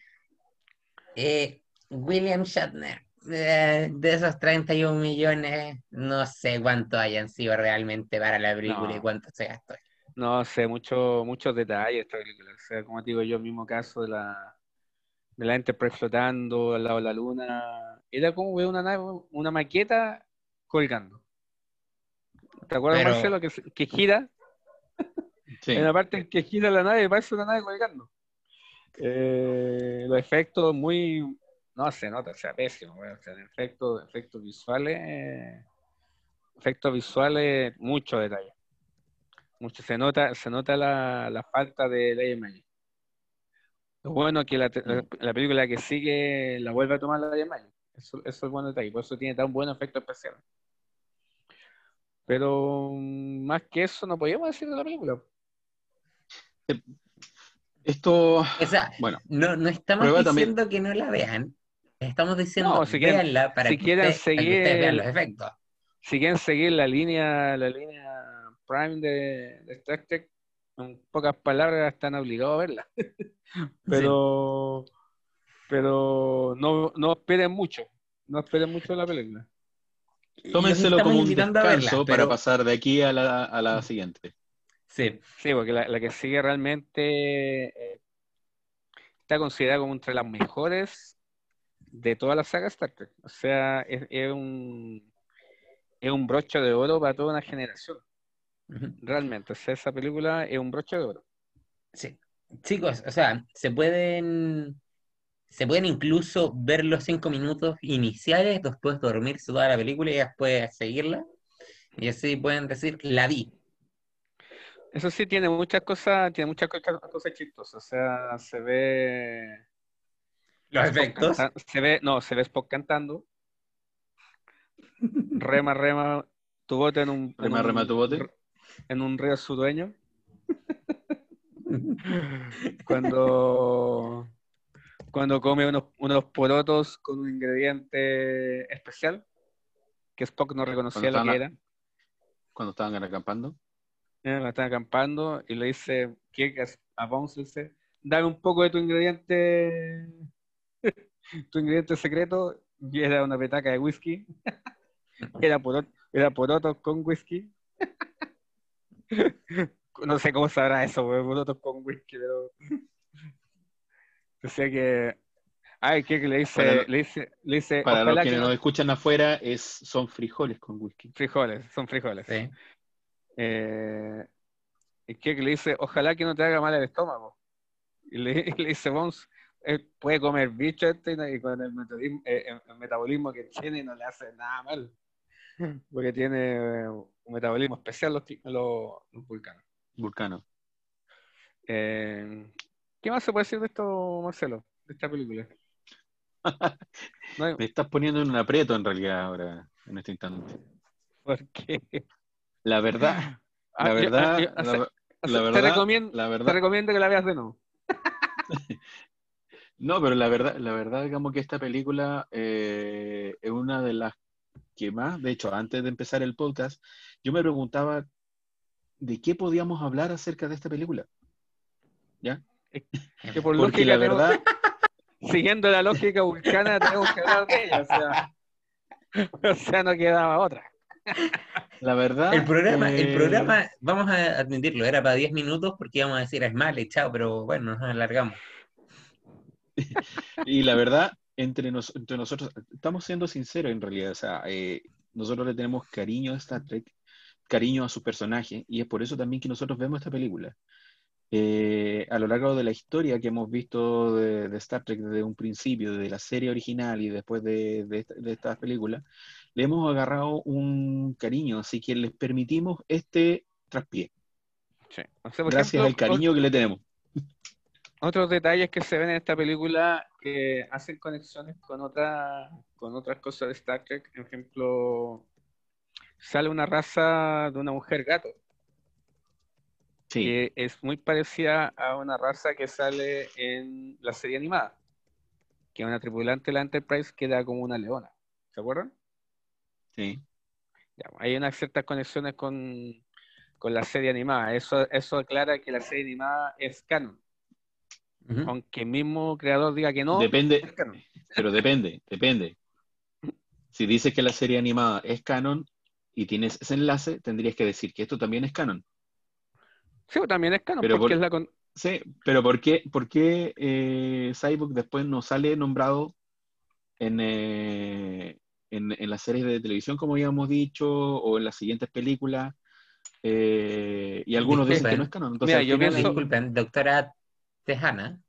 Eh, William Shatner, eh, de esos 31 millones, no sé cuánto hayan sido realmente para la película y No. cuánto se gastó. No sé, mucho, muchos detalles de esta película. O sea, como te digo yo, el mismo caso de la, de la Enterprise flotando al lado de la luna. Era como ver una nave, una maqueta colgando. ¿Te acuerdas, Pero- Marcelo, que, que gira? Sí. En la parte en que gira la nave, parece una nave colgando. Eh, los efectos muy. No se nota, o sea, pésimo. efectos, efectos visuales. efectos visuales, mucho detalle. Mucho. Se nota, se nota la, la falta de Magic. Lo bueno es que la, la, la película que sigue la vuelve a tomar la Ley Magic. Eso, eso es bueno detalle. Por eso tiene tan buen efecto especial. Pero mm, más que eso, no podíamos decir de la película. Esto, O sea, bueno, no, no estamos también. diciendo que no la vean. Estamos diciendo, No, si quieren- véanla para, si que quieren usted- para que seguir- ustedes vean los efectos. si quieren seguir la línea, la línea Prime de, de Star Trek, en pocas palabras están obligados a verla. [laughs] Pero, pero no, no esperen mucho, no esperen mucho de la película. Tómenselo como un verla, descanso para pasar de aquí a la, a la siguiente. Sí, Sí, porque la, la que sigue realmente eh, está considerada como entre las mejores de toda la saga Star Trek. O sea, es, es un, es un broche de oro para toda una generación. Realmente, o sea, esa película es un broche de oro. sí. Chicos, o sea, se pueden, se pueden incluso ver los cinco minutos iniciales, después dormirse toda la película y después seguirla. Y así pueden decir, la vi. Eso sí, tiene muchas cosas, tiene muchas co- cosas chistosas. O sea, se ve. Los efectos. se ve, no, se ve Spock cantando. Rema, rema, tu bote en un. en Rema, un- rema tu bote. En un río sureño. [laughs] Cuando. Cuando come unos, unos porotos con un ingrediente especial. Que Spock no reconocía lo que era. Cuando estaban acampando. Eh, la están acampando y le dice, ¿qué es? A dice, dame un poco de tu ingrediente, [laughs] tu ingrediente secreto, y era una petaca de whisky, [laughs] era poroto, era porotos con whisky. [laughs] No sé cómo sabrá eso, güey, porotos con whisky, pero decía que Ay, ¿qué le dice? Para le dice, le dice Para los que que no- nos escuchan afuera, es, son frijoles con whisky. Frijoles, son frijoles. Sí. Eh, y que le dice, ojalá que no te haga mal el estómago. Y le, [laughs] y le dice, Bones, él puede comer bicho este y con el, metabolismo, eh, el- el metabolismo que tiene no le hace nada mal. [laughs] Porque tiene eh, un metabolismo especial los, los, los vulcanos. Vulcano. Eh, ¿Qué más se puede decir de esto, Marcelo? De esta película. [laughs] Me estás poniendo en un aprieto en realidad ahora, en este instante. ¿Por qué? La verdad, [laughs] Ah, la yo- verdad, ah, yo- la, la te, verdad, recomiendo, la te verdad, recomiendo que la veas de nuevo. [laughs] no, pero la verdad, la verdad, digamos que esta película eh, es una de las que más, de hecho, antes de empezar el podcast, yo me preguntaba de qué podíamos hablar acerca de esta película. ¿Ya? Que por Porque lógica la tengo- verdad, [laughs] siguiendo la lógica vulcana, tenemos que hablar de ella. O sea, o sea, no quedaba otra. La verdad, El programa, el eh, programa, vamos a admitirlo, era para 10 minutos porque íbamos a decir es mal chao, pero bueno, nos alargamos. [laughs] Y la verdad, entre, nos- entre nosotros, estamos siendo sinceros en realidad, o sea, eh, nosotros le tenemos cariño a Star Trek, cariño a su personaje, y es por eso también que nosotros vemos esta película. Eh, a lo largo de la historia que hemos visto de, de Star Trek desde un principio, desde la serie original y después de, de, esta- de estas películas, le hemos agarrado un cariño, así que les permitimos este traspié, Sí. O sea, por gracias ejemplo, al cariño que le tenemos. Otros detalles que se ven en esta película que hacen conexiones con, otra, con otras cosas de Star Trek. Por ejemplo, sale una raza de una mujer gato, Sí, que es muy parecida a una raza que sale en la serie animada, que es una tripulante de la Enterprise que da como una leona. ¿Se acuerdan? Sí. Hay unas ciertas conexiones con, con la serie animada. Eso, eso aclara que la serie animada es canon. Aunque el mismo creador diga que no, Depende, es canon. Pero depende, depende. Si dices que la serie animada es canon y tienes ese enlace, tendrías que decir que esto también es canon. Sí, pues, también es canon, Pero porque por- es la con- Sí, pero ¿por qué, por qué eh, Cyborg después no sale nombrado en, eh, en, en las series de televisión, como habíamos dicho, o en las siguientes películas? Eh, y algunos dicen que Disculpen. no es canon. Entonces, Mira, al yo final, pienso- Disculpen, doctora Tejana.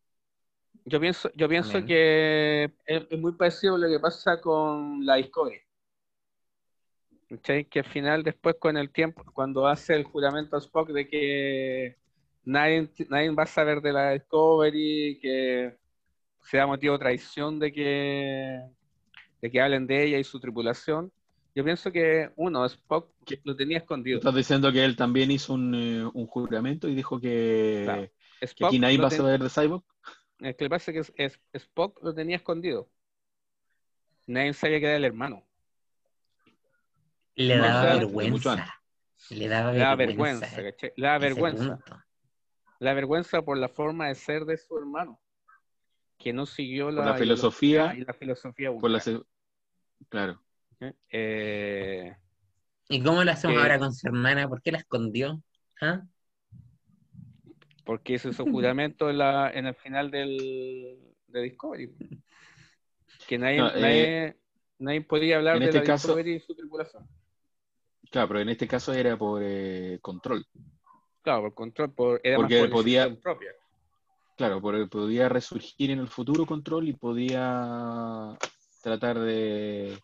Yo pienso, yo pienso Amén. que es, es muy parecido a lo que pasa con la Discovery. ¿Cachai? Que al final, después con el tiempo, cuando hace el juramento a Spock de que nadie, nadie va a saber de la Discovery, que sea motivo de traición de que, de que hablen de ella y su tripulación, yo pienso que uno, Spock lo tenía escondido. estás diciendo que él también hizo un, eh, un juramento y dijo que, Claro. que aquí nadie va a saber de Cyborg. Es que le pasa que es, es- Spock lo tenía escondido. Nadie sabía que era el hermano. Le No, daba o sea, mucho vergüenza. Le daba La vergüenza. vergüenza, ¿cachai? La vergüenza. La vergüenza por la forma de ser de su hermano. Que no siguió la, filosofía, y la filosofía Por la claro. eh, ¿Y cómo lo hacemos Que- ahora con su hermana? ¿Por qué la escondió? ¿Ah? porque hizo su [laughs] juramento en, la, en el final del, de Discovery. Que nadie, No, eh, nadie, nadie podía hablar en de este la caso- Discovery y su tripulación. Claro, pero en este caso era por eh, control. Claro, por control, por, era Porque más por podía- propia. Claro, porque podía resurgir en el futuro control y podía tratar de,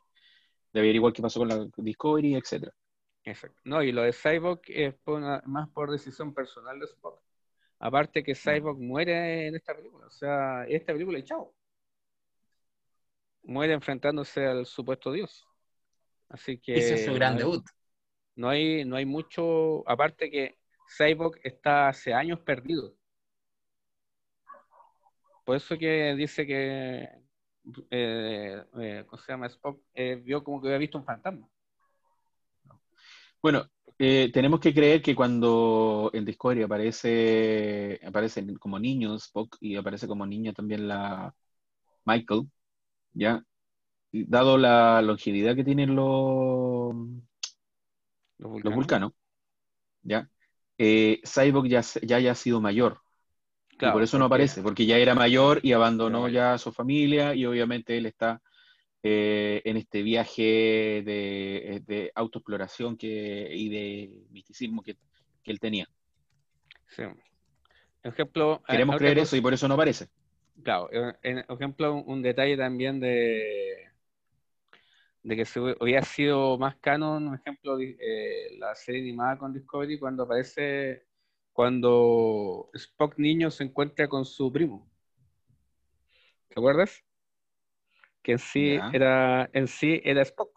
de averiguar qué pasó con la Discovery, etcétera. Exacto. No, y lo de Cyborg es por una- más por decisión personal de Spock. Aparte que Cyborg muere en esta película, o sea, esta película y chao. Muere enfrentándose al supuesto Dios. Así que Ese es su gran no hay- debut. No hay, no hay mucho, aparte que Cyborg está hace años perdido. Por eso que dice que, eh, eh, ¿cómo se llama? Spock eh, vio como que había visto un fantasma. Bueno, tenemos que creer que cuando en Discovery aparece, aparecen como niños Spock y aparece como niña también la Michael, ¿ya? Dado la longevidad que tienen los, Los los vulcanos. ¿ya? Eh, Cyborg ya, ya haya sido mayor. Y por eso no aparece, porque ya era mayor y abandonó ya a su familia y obviamente él está eh, en este viaje de, de autoexploración que, y de misticismo que, que él tenía. Sí. Ejemplo, eh, Queremos creer eso y por eso no aparece. Claro, eh, en, ejemplo, un, un detalle también de, de que se hubie- hubiera sido más canon, por ejemplo, eh, la serie animada con Discovery cuando aparece, cuando Spock niño se encuentra con su primo. ¿Te acuerdas? Que en sí era, en sí era Spock,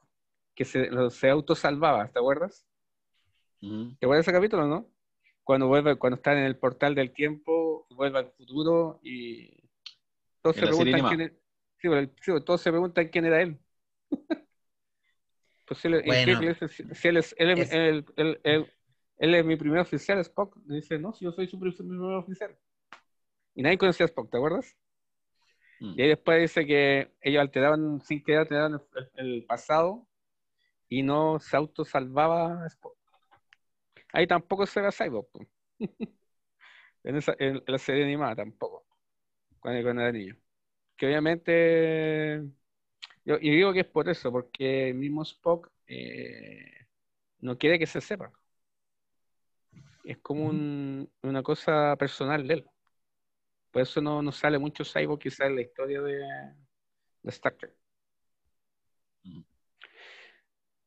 que se, se autosalvaba, ¿te acuerdas? ¿Te acuerdas ese capítulo, no? Cuando vuelve, cuando está en el portal del tiempo, vuelve al futuro y todos En se preguntan quién es- sí, pero el- sí, pero todos se preguntan quién era él. [laughs] Pues él, Bueno, él es, él es- es- él- él- es mi primer oficial, Spock. Le dice, no, si yo soy su pri- su primer oficial. Y nadie conocía a Spock, ¿te acuerdas? Mm. Y ahí después dice que ellos alteraban, sin querer alteraban el, el pasado y no se autosalvaba Spock. Ahí tampoco se Cyborg. po. [laughs] en, esa, en la serie animada tampoco. Cuando, cuando era niño. Que obviamente. Yo, y digo que es por eso, porque el mismo Spock eh, no quiere que se sepa. Es como un- una cosa personal de él. Por eso no, no sale mucho Cyborg quizás en la historia de, de Star Trek.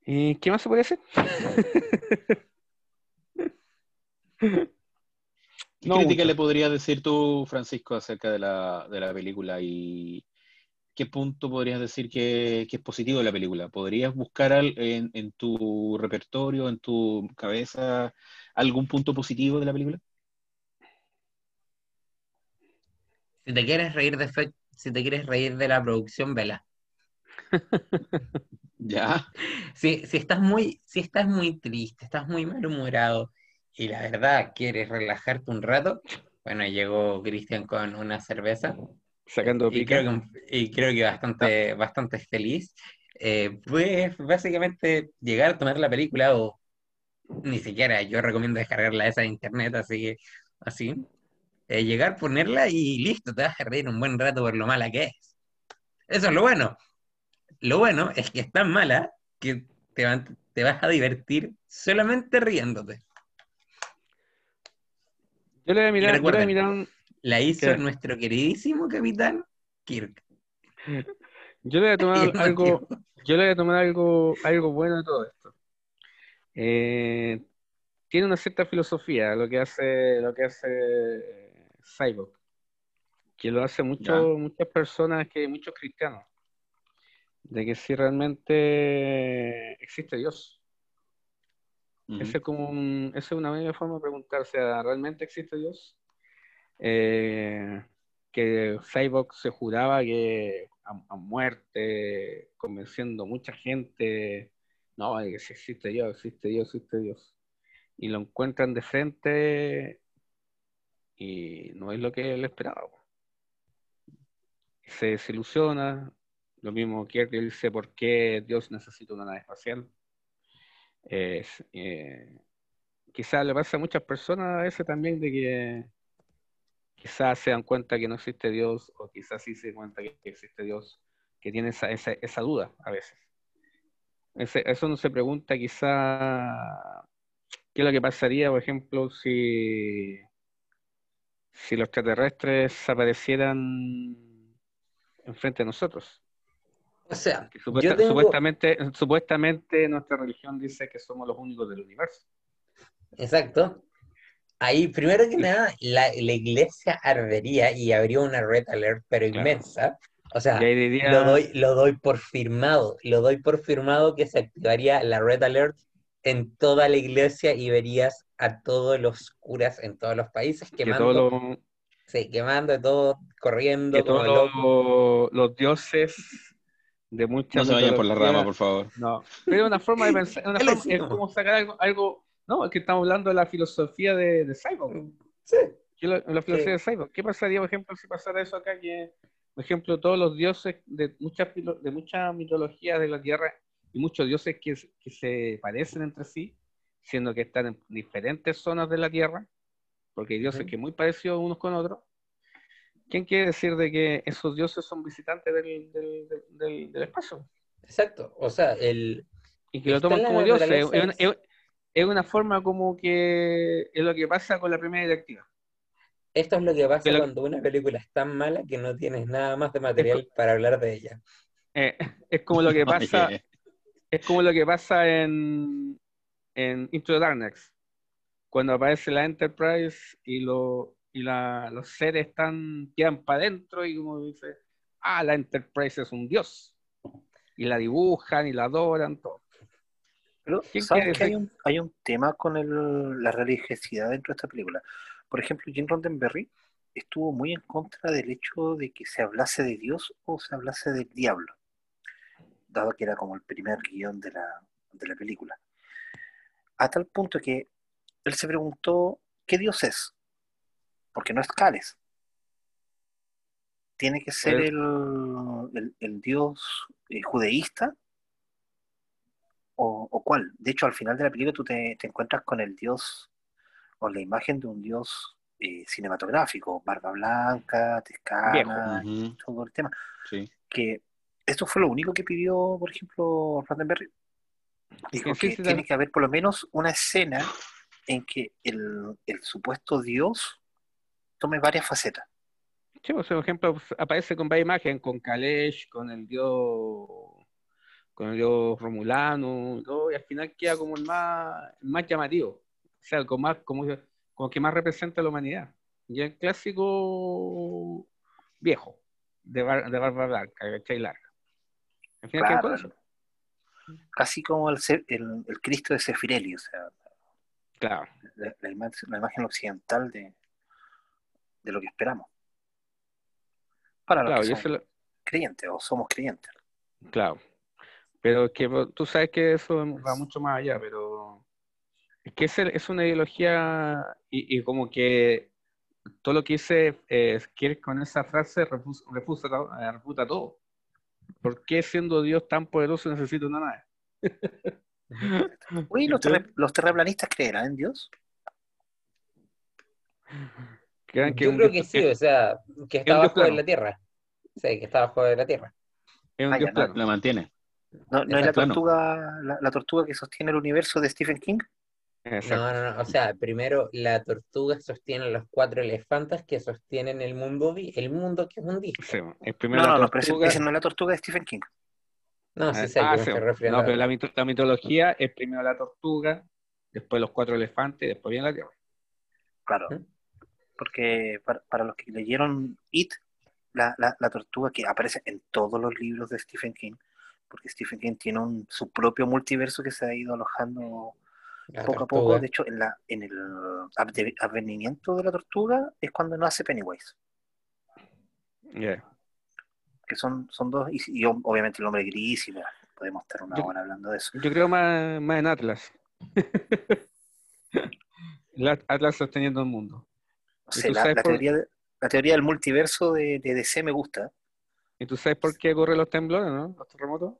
¿Y qué más se puede hacer? ¿Qué No crítica mucho. le podrías decir tú, Francisco, acerca de la, de la película y qué punto podrías decir que, que es positivo de la película? ¿Podrías buscar al- en, en tu repertorio, en tu cabeza, algún punto positivo de la película? Si te quieres reír de fe- si te quieres reír de la producción, vela. [laughs] Ya, Si, si estás muy, si estás muy triste, estás muy malhumorado y la verdad quieres relajarte un rato, bueno, llegó Cristian con una cerveza Sacando y pica. creo que, y creo que bastante, bastante feliz. Eh, pues básicamente llegar a tomar la película o ni siquiera yo recomiendo descargarla esa de internet, así que así. Eh, llegar, ponerla y listo, te vas a reír un buen rato por lo mala que es. Eso es lo bueno. Lo bueno es que es tan mala que te, van- te vas a divertir solamente riéndote. Yo le voy a mirar, yo le voy a mirar un- La hizo ¿Qué? nuestro queridísimo capitán Kirk. yo le voy a [laughs] tomar algo, motivo. yo le voy a tomar algo, algo bueno de todo esto. Eh, tiene una cierta filosofía lo que hace, lo que hace eh, Cyborg, que lo hace mucho, muchas personas, que muchos cristianos, de que si realmente existe Dios. Ujú. Ese es como un- esa es una media forma de preguntar, o sea, ¿realmente existe Dios? Eh, que Cyborg se juraba que a, muerte, convenciendo mucha gente, no, que si existe Dios, existe Dios, existe Dios. Y lo encuentran de frente y no es lo que él esperaba. Se desilusiona, lo mismo que dice, ¿por qué Dios necesita una nave espacial? Es, eh, quizás le pasa a muchas personas a veces también de que quizás se dan cuenta que no existe Dios o quizás sí se dan cuenta que existe Dios, que tiene esa, esa, esa duda a veces. Ese- eso no se pregunta quizá qué es lo que pasaría, por ejemplo, si, si los extraterrestres aparecieran enfrente de nosotros. O sea, supuesta- tengo, supuestamente, supuestamente nuestra religión dice que somos los únicos del universo. exacto. Ahí, primero que nada, la, la iglesia ardería y habría una red alert, pero Claro. inmensa. O sea, diría, lo doy, lo doy por firmado. Lo doy por firmado que se activaría la red alert en toda la iglesia y verías a todos los curas en todos los países que quemando, todos los, sí, quemando todo, corriendo que como todos locos. los, dioses de muchas No se vayan por la rama, por favor. No, pero es una forma de pensar, una [laughs] Él forma- es como- como sacar algo, algo, no, es que estamos hablando de la filosofía de, de Cyborg. Sí. ¿Qué es la, la filosofía de Cyborg? ¿Qué pasaría, por ejemplo, si pasara eso acá? Que, por ejemplo, todos los dioses de muchas de muchas mitologías de la Tierra y muchos dioses que, que se parecen entre sí, siendo que están en diferentes zonas de la Tierra, porque hay dioses Ujú. que muy parecidos unos con otros, ¿quién quiere decir de que esos dioses son visitantes del, del, del- del- del espacio? Exacto. O sea, el, Y que lo toman como dioses. Es, es- es una forma como que es lo que pasa con la primera directiva. esto es lo que pasa Que lo- cuando una película es tan mala que no tienes nada más de material para hablar de ella. Eh, es como lo que [laughs] pasa, Oye, es como lo que pasa en, en Into the Darkness, cuando aparece la Enterprise y, lo, y la- los seres están, quedan para adentro y como dice, ah, la Enterprise es un dios. Y la dibujan y la adoran, todo. Pero, ¿Quién ¿sabes que hay un, hay un tema con el- la religiosidad dentro de esta película? Por ejemplo, Jim Roddenberry estuvo muy en contra del hecho de que se hablase de Dios o se hablase del diablo, dado que era como el primer guion de la, de la película. A tal punto que él se preguntó, ¿qué Dios es? Porque no es Cales. ¿Tiene que ser el, el- el Dios eh, judeísta? ¿O, o cuál? De hecho, al final de la película tú te, te encuentras con el Dios o la imagen de un Dios eh, cinematográfico, barba blanca, tescana, ujú, todo el tema. sí. Que esto fue lo único que pidió, por ejemplo, Roddenberry. Dijo Sí, que sí, tiene que haber por lo menos una escena en que el, el supuesto Dios tome varias facetas. Sí, pues, por ejemplo, pues, aparece con varias imágenes, con Kalesh, con el dios, con el dios Romulano, y, todo, y al final queda como el más, el más llamativo, o sea, como más, como, como que más representa a la humanidad. Y el clásico viejo, de, bar- de barba blanca, ¿cachai? larga. Al final queda Claro, eso. casi como el, el, el Cristo de Sefirelli, o sea, Claro, la, la ima- la imagen occidental de, de lo que esperamos. Para los claro, que son lo- creyentes o somos creyentes. Claro, pero es que pues, tú sabes que eso va mucho más allá, pero es que es, el- es una ideología y, y como que todo lo que dice eh, Kirk con esa frase refus- refuta, to- eh, refuta todo. ¿Por qué siendo Dios tan poderoso necesita una nave? Uy, los, los terraplanistas creerán en Dios. ¿Creen que Yo creo Dios- que sí, o sea, que está abajo de la Tierra. Sí, que está abajo de la Tierra. es un Ah, Dios? La mantiene. No, no es la tortuga, la, la tortuga que sostiene el universo de Stephen King. Exacto. No, no, no. O sea, primero la tortuga sostiene los cuatro elefantes que sostienen el mundo, vi- el mundo que es un disco. Sí, es primero No, no, no, pero tortuga. no es la tortuga de Stephen King. No, sí Eh, sé a ah, sí. No, pero la, mito- la mitología es primero la tortuga, después los cuatro elefantes y después viene la tierra. Claro. ¿Mm? Porque para, para los que leyeron It, la, la, la tortuga que aparece en todos los libros de Stephen King, porque Stephen King tiene un, su propio multiverso que se ha ido alojando La poco a poco. De hecho, en, la, en el adve- advenimiento de la tortuga es cuando nace Pennywise, Yeah. que son, son dos, y, y obviamente el hombre gris, y bueno, podemos estar una Yo- hora hablando de eso. Yo creo más, más en Atlas. [laughs] La- Atlas sosteniendo el mundo. No ¿Y sé, tú la, sabes la por- teoría, de- la teoría del multiverso de, de DC me gusta. ¿Y tú sabes por qué ocurren los temblores, no? Los terremotos.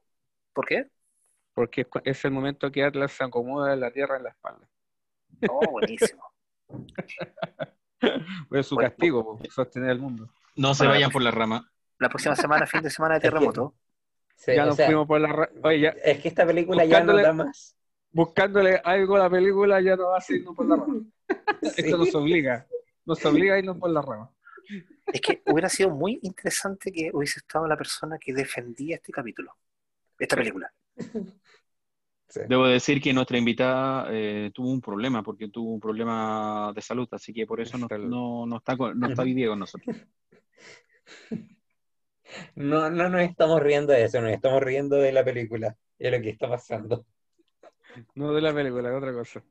¿Por qué? Porque es, el momento que Atlas se acomoda en la tierra en la espalda. Oh, buenísimo. [laughs] Es su Bueno, castigo, sostener el mundo. No se Bueno, vayan la por la rama. La próxima semana, fin de semana de [laughs] terremoto. Sí, ya nos sea, fuimos por la... ra- Oye, ya, es que esta película ya no da más. buscándole algo a la película ya no va a irnos por la rama. Sí. [laughs] Esto nos obliga. Nos obliga a irnos por la rama. Es que hubiera sido muy interesante que hubiese estado la persona que defendía este capítulo, esta película. Sí. Debo decir que nuestra invitada eh, tuvo un problema, porque tuvo un problema de salud, así que por eso no, no, no está, con- no está hoy día con nosotros. [laughs] No, no nos estamos riendo de eso, nos estamos riendo de la película, de lo que está pasando. No de la película, de otra cosa.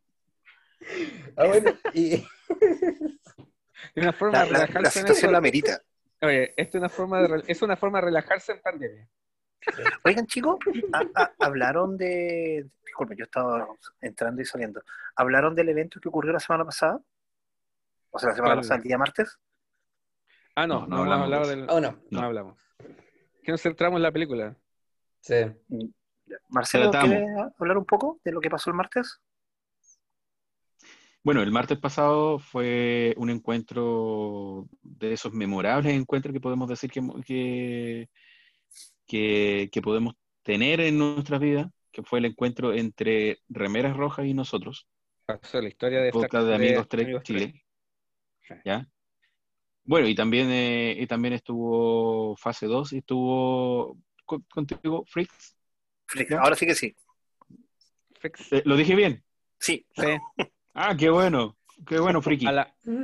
Ah, bueno, y [laughs] Es una forma La, de la- la relajarse en situación esto. la amerita. Oye, es una forma de, es una forma de relajarse en pandemia. Oigan, chicos, a- a- hablaron de. Disculpen, yo estaba entrando y saliendo. ¿Hablaron del evento que ocurrió la semana pasada? O sea, la semana pasada, el día martes. Ah, no, No, no, hablamos del. oh, no. No hablamos. Que nos centramos en la película. Sí. Marcelo, Tratamos. ¿quieres hablar un poco de lo que pasó el martes? Bueno, el martes pasado fue un encuentro de esos memorables encuentros que podemos decir que, que, que, que podemos tener en nuestra vida, que fue el encuentro entre Remeras Rojas y nosotros. Pasó la historia de podcast de Amigos Trek Chile. ¿Ya? Bueno, y también, eh, y también estuvo fase 2 y estuvo con- contigo, Fricks. Flick, ¿Ya? Ahora sí que sí. Fix. Eh, ¿Lo dije bien? Sí. Sí, [laughs] Ah, qué bueno. Qué bueno, Friki. a la,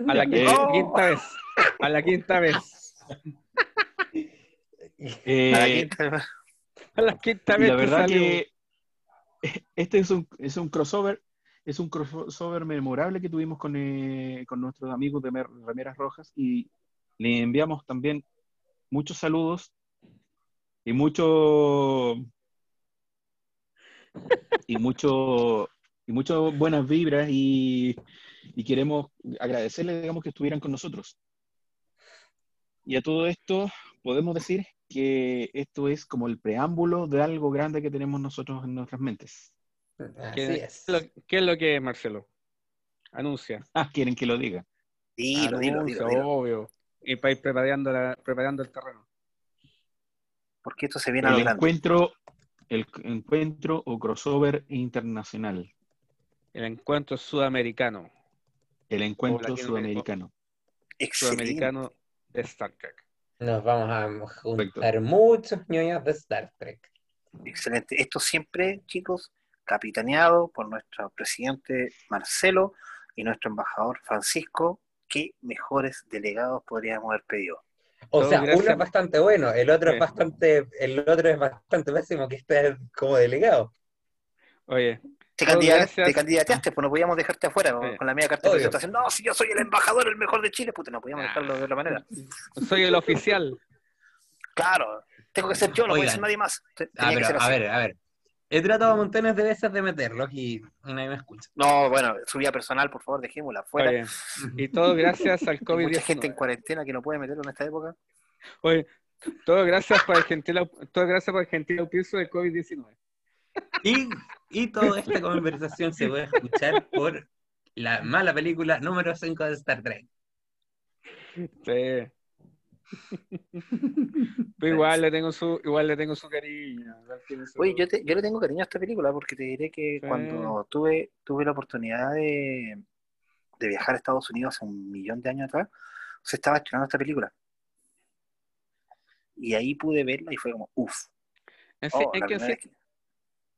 a la Eh, quinta, quinta vez. A la quinta vez. [laughs] Eh, A la quinta- A la quinta y vez. la verdad que este es un, es un crossover, es un crossover memorable que tuvimos con, eh, con nuestros amigos de Mer- Remeras Rojas y le enviamos también muchos saludos y mucho y mucho y muchas buenas vibras y, y queremos agradecerles digamos que estuvieran con nosotros y a todo esto podemos decir que esto es como el preámbulo de algo grande que tenemos nosotros en nuestras mentes. Así ¿Qué, es. lo- qué es lo que es, Marcelo? Anuncia. Ah, quieren que lo diga. Dilo, dilo, Anuncia, dilo, dilo. obvio. Y para ir preparando, la- preparando el terreno. Porque esto se viene El grande. encuentro, el encuentro o crossover internacional. El encuentro sudamericano. El encuentro Hola, ¿quién- sudamericano. Excelente. Sudamericano de Star Trek. Nos vamos a Perfecto. juntar muchos ñoños de Star Trek. Excelente. Esto siempre, chicos, capitaneado por nuestro presidente Marcelo y nuestro embajador Francisco. ¿Qué mejores delegados podríamos haber pedido? O Todo sea, gracias- uno es bastante bueno, el otro es bastante, el otro es bastante pésimo que esté como delegado. Oye, Te, Todo candidate- gracias. te candidateaste, pues no podíamos dejarte afuera con- Sí. con la media carta de Obvio. presentación. No, si yo soy el embajador, el mejor de Chile, puta, no podíamos dejarlo de otra manera. soy el oficial. Claro, tengo que ser yo, no puede ser nadie más. Ah, que pero, a ver, a ver. He tratado montones de veces de meterlos y nadie me escucha. No, bueno, su vida personal, por favor, dejémosla afuera. Y todo gracias al [laughs] Hay mucha gente en COVID-19. cuarentena que no puede meterlo en esta época. Oye, todo gracias por el gentil, todo gracias por el gentil auspicio del COVID-19. Y, y toda esta conversación se puede escuchar por la mala película número 5 de Star Trek. Sí. [laughs] Pero igual le tengo su, igual le tengo su cariño. su- Oye, yo, te- yo le tengo cariño a esta película porque te diré que Sí. cuando tuve, tuve la oportunidad de, de viajar a Estados Unidos hace un millón de años atrás, se estaba estrenando esta película. Y ahí pude verla y fue como, uff. Oh, es que, vez que-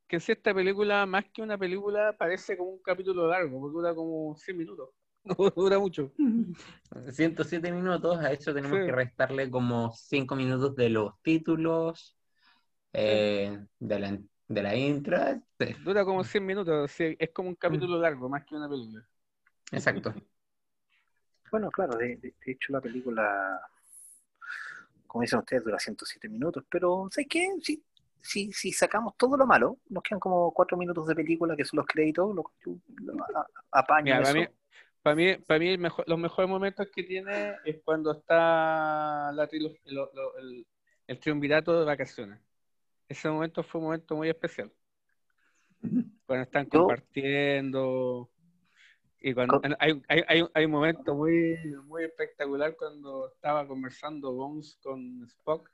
que sí esta película, más que una película, parece como un capítulo largo, porque dura como 100 minutos. [laughs] No dura mucho. [laughs] 107 minutos, a eso tenemos Sí. que restarle como 5 minutos de los títulos, eh, de, la, de la intro. sí, Dura como 100 minutos. sí, es como un capítulo largo, más que una película. exacto. [laughs] Bueno, claro, de, de- de hecho la película, como dicen ustedes, dura 107 minutos, pero ¿sabes qué? Si, si, si sacamos todo lo malo, nos quedan como 4 minutos de película que son los créditos, lo, lo apaño Mira, para mí, para mí, para mí el mejor- los mejores momentos que tiene es cuando está la lo- lo- el, el triunvirato de vacaciones. Ese momento fue un momento muy especial. Cuando están compartiendo. Y cuando hay, hay, hay un momento muy, muy espectacular cuando estaba conversando Bones con Spock.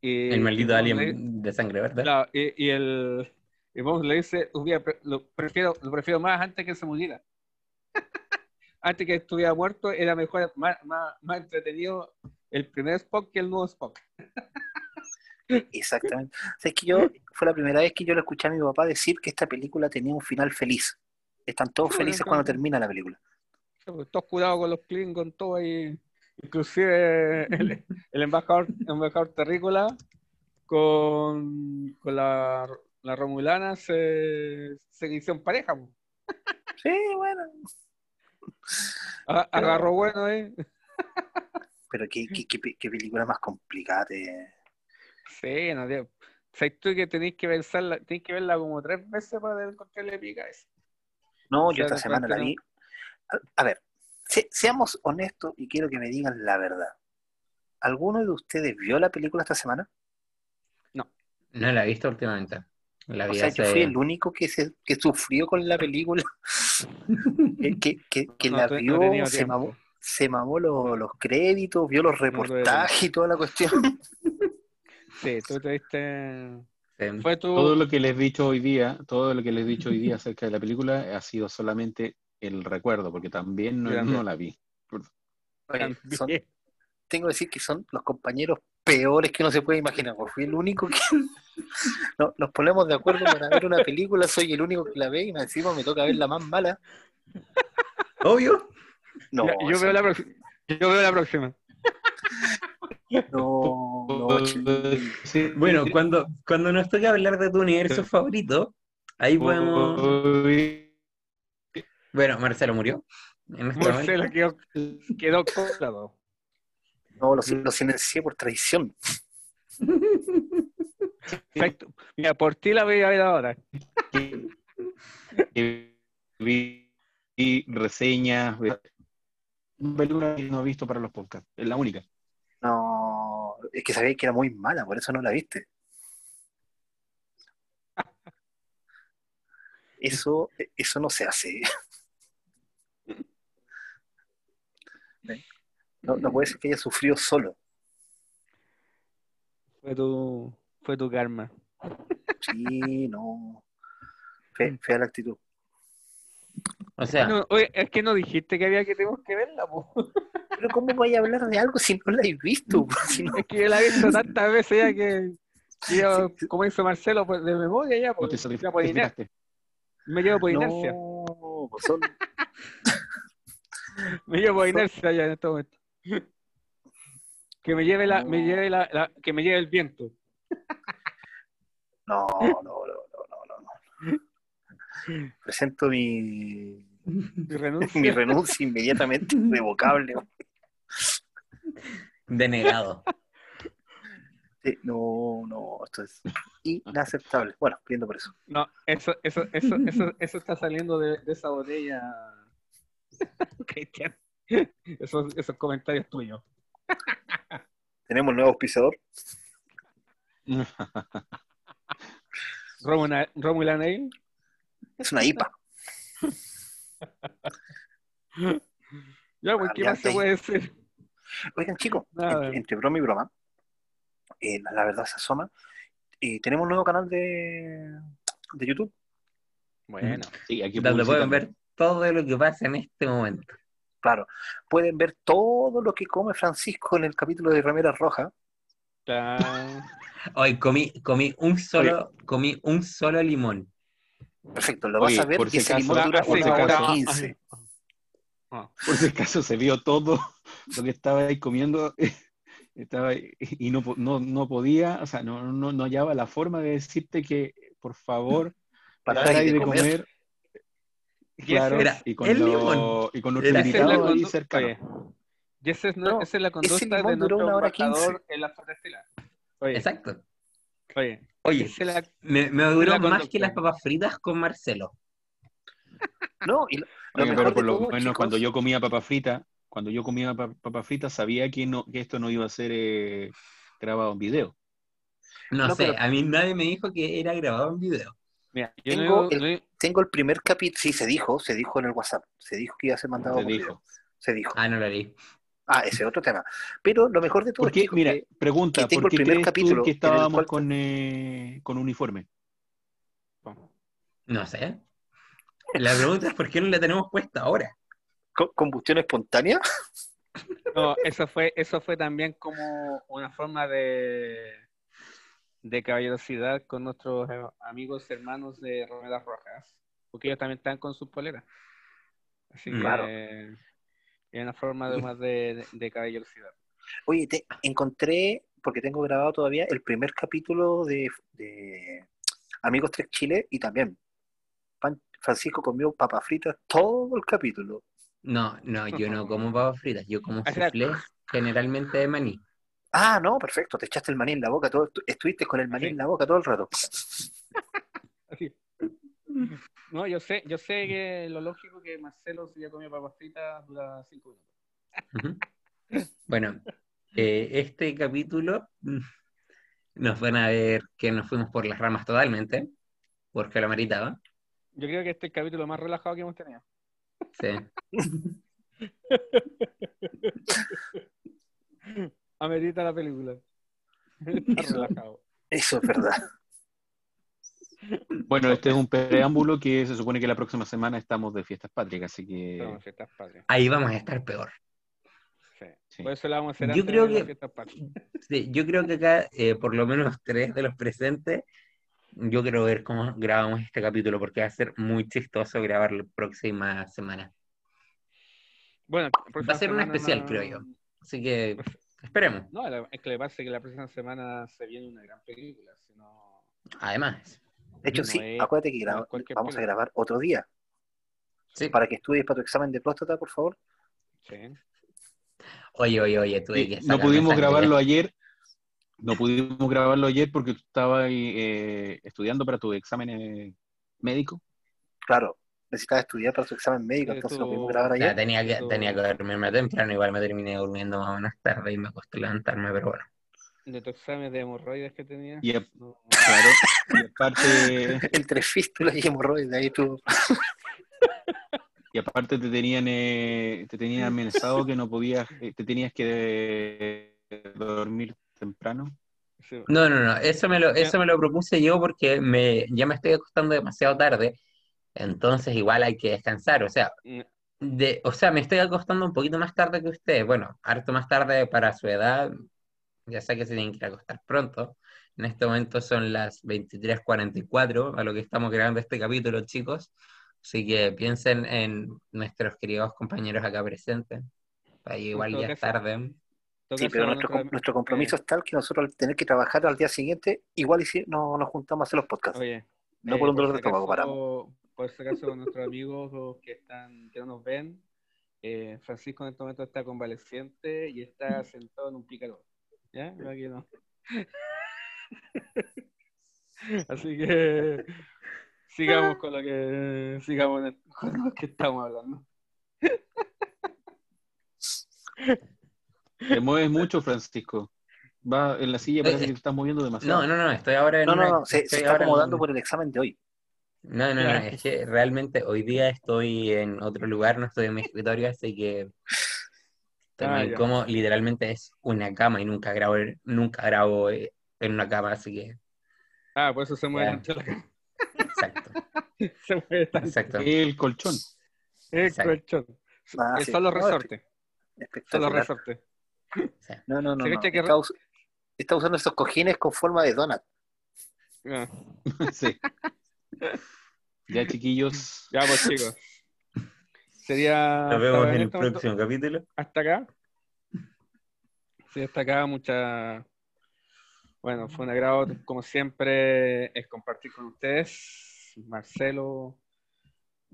Y, El y maldito le- alien de sangre verde. Claro, y, y el y Bones le dice, "Hubiera pre- lo prefiero, lo prefiero más antes que se muriera. [laughs] antes que estuviera muerto era mejor, más, más, más entretenido el primer Spock que el nuevo Spock. [laughs] Exactamente. O sea, es que yo, fue la primera vez que yo le escuché a mi papá decir que esta película tenía un final feliz. Están todos Sí, felices entonces- cuando termina la película. Todos curados con los Klingon, todo ahí. Inclusive el, [laughs] el embajador, embajador terrícola con, con la, la Romulana se, se hicieron pareja. po. Sí, bueno. A- Pero- Agarró bueno ahí. Pero qué, qué, qué, qué película más complicada. Sí, no, tío. Sabes tú que tenéis que pensarla, tenéis que verla como tres veces para encontrarle pica. No, O yo sea, esta de semana la vi. A, a ver, se- seamos honestos y quiero que me digan la verdad. ¿Alguno de ustedes vio la película esta semana? No la he visto últimamente. La O sea, yo fui el único que, se, que sufrió con la película, [laughs] que, que, que- No la no vio, se mamó, se mamó los, los créditos, vio los reportajes y toda la cuestión. [laughs] Sí, tú te diste. Fue tu. Todo lo que les he dicho hoy día, todo lo que les he dicho hoy día acerca de la película ha sido solamente el recuerdo, porque también no, no la vi. Oye, son- También. tengo que decir que son los compañeros peores que uno se puede imaginar. porque fui el único que [laughs] no, nos ponemos de acuerdo para ver una película, soy el único que la ve y más encima me toca ver la más mala. Obvio. No, Ya, yo, veo la próxima. Yo veo la próxima. no, no, [laughs] chiquillo. Sí. Bueno, cuando, cuando nos toque hablar de tu universo favorito, ahí podemos. Bueno, Marcelo murió. En este momento. Marcelo quedó, quedó colado. no lo, lo silencié por traición. Perfecto. Mira, por ti la voy a ver ahora. vi, reseñas, película que no he visto para los podcasts, es la única. No, es que sabía que era muy mala, por eso no la viste. [laughs] Eso, eso no se hace. No, no puede ser que haya sufrido solo. Fue tu, fue tu karma. Sí, no. Fe- fea la actitud. O sea, No, oye, es que no dijiste que había que tenemos que verla, po. Pero ¿cómo voy a hablar de algo si no la he visto? [laughs] Si no- Es que yo la he visto tantas veces ya que, yo, como dice Marcelo, pues de memoria ya, pues, te ya por iner- satisfaciste. me llevo por inercia. No, son- Me llevo por inercia ya en este momento. Que me lleve la, me lleve la, la- que me lleve el viento. no, no, no, no, no, no. Presento mi, Mi renuncia. mi [laughs] renuncia inmediatamente irrevocable. denegado. Sí, No, no, esto es inaceptable. Bueno, viendo por eso. No, eso, eso, eso, eso, eso está saliendo de, de esa botella, [laughs] Cristian. Esos, esos comentarios tuyos. Tenemos nuevo auspiciador. Romula, Romula Nail. Es una IPA. Ya, pues, ¿qué más se puede decir? Oigan, chicos, entre, entre broma y broma, eh, la verdad se asoma. eh, tenemos un nuevo canal de, de YouTube. Bueno, Sí, aquí Donde pueden ver todo lo que pasa en este momento. Claro, pueden ver todo lo que come Francisco en el capítulo de Remeras Rojas. [laughs] Hoy comí, comí un solo, comí un solo limón. Perfecto, lo vas a ver y si ese limón dura por una hora acaso- quince. Por si acaso se vio todo lo que estaba ahí comiendo [laughs] estaba ahí, y no, no, no podía, o sea, no, no, no hallaba la forma de decirte que, por favor, Para de de comer. comer. Claro, era y con, el lo- limón. y con nuestro Era ahí cercano. Y esa es, No, esa es la conducta de nuestro embajador en la. Oye, Exacto. oye, Oye, esa es la- me, me duró más conducta. que las papas fritas con Marcelo. [laughs] No, y lo, lo Oye, mejor pero por lo todo, menos chicos, cuando yo comía papa frita, cuando yo comía pa- papa frita, sabía que, no, que esto no iba a ser eh, grabado en video. No, No, sé, pero- a mí nadie me dijo que era grabado en video. Mira, yo Tengo no, el- no- tengo el primer capítulo, sí, se dijo, se dijo en el WhatsApp, se dijo que iba a ser mandado Se por dijo. video. Se dijo. Ah, no lo leí. Ah, ese es otro tema. Pero lo mejor de todo, Porque, chicos, mira, que- pregunta, que tengo ¿por el qué primer crees capítulo que el estábamos cual- con, eh, con uniforme? No sé. La pregunta es por qué no la tenemos puesta ahora. co- combustión espontánea, no, eso fue, eso fue también como una forma de, de caballerosidad con nuestros eh, amigos hermanos de Romeras Rojas, porque ellos también están con sus poleras. Así que Claro. eh, es una forma de más de, de- caballerosidad. Oye, te encontré, porque tengo grabado todavía, el primer capítulo de, de Amigos Tres Chile y también Pan- Francisco comió papas fritas todo el capítulo. No, no, yo no como [laughs] papas fritas, yo como soufflé generalmente de maní. Ah, no, perfecto, te echaste el maní en la boca, todo, estuviste con el maní Sí. en la boca todo el rato. [laughs] Así. No, yo sé, yo sé que lo lógico que Marcelo si ya comió papas fritas dura cinco minutos. Bueno, eh, este capítulo mm, nos van a ver que nos fuimos por las ramas totalmente. porque lo meritaba. Yo creo que este es el capítulo más relajado que hemos tenido. Sí. [laughs] Amerita la película. [laughs] Está Eso. relajado. Eso es verdad. [laughs] Bueno, este es un preámbulo que se supone que la próxima semana estamos de fiestas patrias, así que fiestas patrias. Ahí vamos a estar peor. Sí. Sí. Por eso la vamos a hacer Yo antes creo de que- fiestas patrias. Sí, yo creo que acá, eh, por lo menos tres de los presentes, yo quiero ver cómo grabamos este capítulo, porque va a ser muy chistoso grabar la próxima semana. Bueno, Va a ser un especial, creo yo. Así que esperemos. No, la- es que le pasa que la próxima semana se viene una gran película. Si no... Además, De hecho, No sí, es- acuérdate que cualquier vamos a grabar otro día sí. para que estudies para tu examen de próstata, por favor. Sí. Oye, oye, oye, tuve Sí, que no pudimos grabarlo ayer. No pudimos grabarlo ayer porque tú estabas eh, estudiando para tu examen eh, médico. Claro, necesitas estudiar para tu examen médico, Sí, entonces tú- lo pudimos grabar ayer. tenía que, Eso- tenía que dormirme temprano, igual me terminé durmiendo más o menos tarde y me costó levantarme, pero bueno. De tu examen de hemorroides que tenía. Y, No, claro, y aparte, [laughs] Entre fístulas y hemorroides, ahí tú. y aparte te tenían eh, te tenían amenazado que no podías, eh, te tenías que eh, dormir temprano. sí. No, no, no, eso me lo, eso me lo propuse yo porque me, ya me estoy acostando demasiado tarde, entonces igual hay que descansar, o sea, Mm, de, o sea, me estoy acostando un poquito más tarde que ustedes, bueno, harto más tarde para su edad, ya sé que se tienen que ir a acostar pronto, en este momento son las 23:44 a lo que estamos grabando este capítulo, chicos, así que piensen en nuestros queridos compañeros acá presentes, para igual ya es tarde. Sí, pero nuestro, com- nuestro compromiso es tal que nosotros al tener que trabajar al día siguiente, igual y si no nos juntamos a hacer los podcasts. Oye, No eh, por un dolor de estómago, paramos. Por si acaso, con nuestros amigos que están que no nos ven, eh, Francisco en este momento está convaleciente y está sentado en un picador. ¿Ya? No, aquí [laughs] no. Así que sigamos con lo que sigamos el- con lo que estamos hablando. Te mueves mucho, Francisco. Va en la silla, parece que te estás moviendo demasiado. No, no, no, estoy ahora en No, no, una- no, se, está en- acomodando por el examen de hoy. No, no, no, es que realmente hoy día estoy en otro lugar, no estoy en mi escritorio, así que Ah, incómodo. Literalmente es una cama y nunca grabo, nunca grabo eh, en una cama, así que Ah, por eso se mueve tanto la cama. exacto, [laughs] Se mueve tanto. exacto. El colchón. El Exacto. colchón. Ah, Eh, sí. Son los No, resortes. Son los Espectacular. resortes. sí. No, no, no. ¿Se no. que- Está, us- está usando estos cojines con forma de donut. Ah, [laughs] Sí. [laughs] Ya, [laughs] chiquillos. Ya, pues chicos. Sería Nos vemos hasta en el este momento- próximo capítulo. hasta acá. Sí, hasta acá, mucha. Bueno, fue un agrado, como siempre, es compartir con ustedes. Marcelo.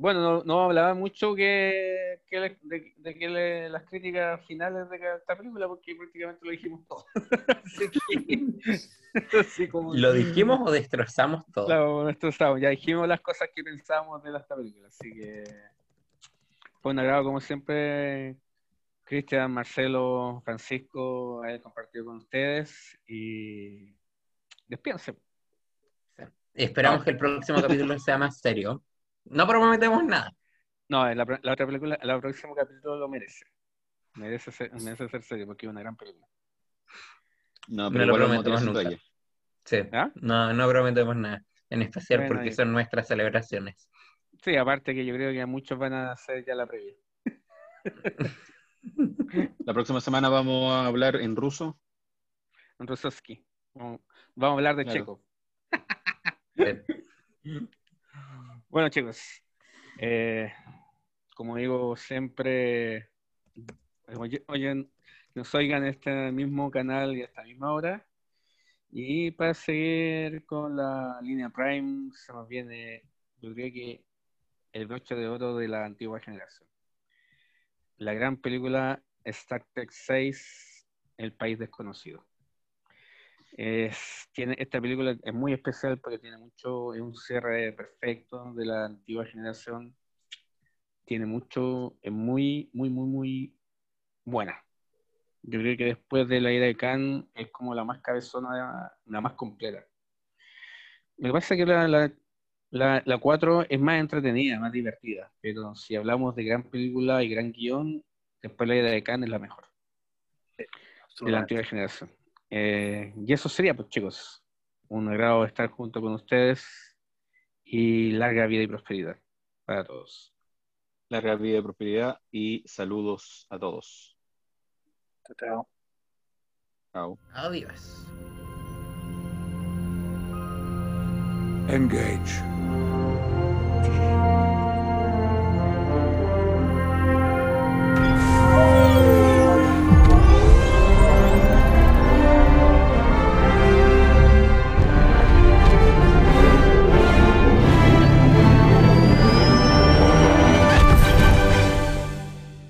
Bueno, no, no hablaba mucho que, que le- de, de que le- las críticas finales de esta película, porque prácticamente lo dijimos todo. [laughs] así que. [laughs] así como- ¿Lo dijimos o destrozamos todo? Claro, destrozado. Ya dijimos las cosas que pensábamos de esta película, así que fue un agrado como siempre. Cristian, Marcelo, Francisco, haber compartido con ustedes y despídense. Esperamos que el próximo capítulo sea más serio. No prometemos nada. No, la, la otra película, el próximo capítulo lo merece. Merece ser, merece ser serio porque es una gran película. No, No pero lo igual a tener prometemos nunca. Sí, ¿Ah? no, no prometemos nada. En especial Bueno, porque son nuestras celebraciones. Sí, aparte que yo creo que muchos van a hacer ya la previa. [laughs] La próxima semana vamos a hablar en ruso. En Rusovsky. Vamos vamos a hablar de Claro. Checo. [laughs] Bueno, chicos, eh, como digo siempre, oye- oyen, nos oigan este mismo canal y esta misma hora. Y para seguir con la línea Prime, se nos viene, yo creo que el broche de oro de la antigua generación. La gran película Star Trek 6, El País Desconocido. Es, tiene, esta película es muy especial porque tiene mucho, es un cierre perfecto de la antigua generación. Tiene mucho, es muy, muy, muy, muy buena. Yo creo que después de la ira de Khan es como la más cabezona, la más completa. Lo que pasa es que la, la- La, la 4 es más entretenida, más divertida, pero si hablamos de gran película y gran guion, después la idea de Khan es la mejor, de la antigua generación. Eh, y eso sería, pues chicos, un agrado estar junto con ustedes y larga vida y prosperidad para todos. Larga vida y prosperidad y saludos a todos. Chao, chao. Chao. Adiós. Engage.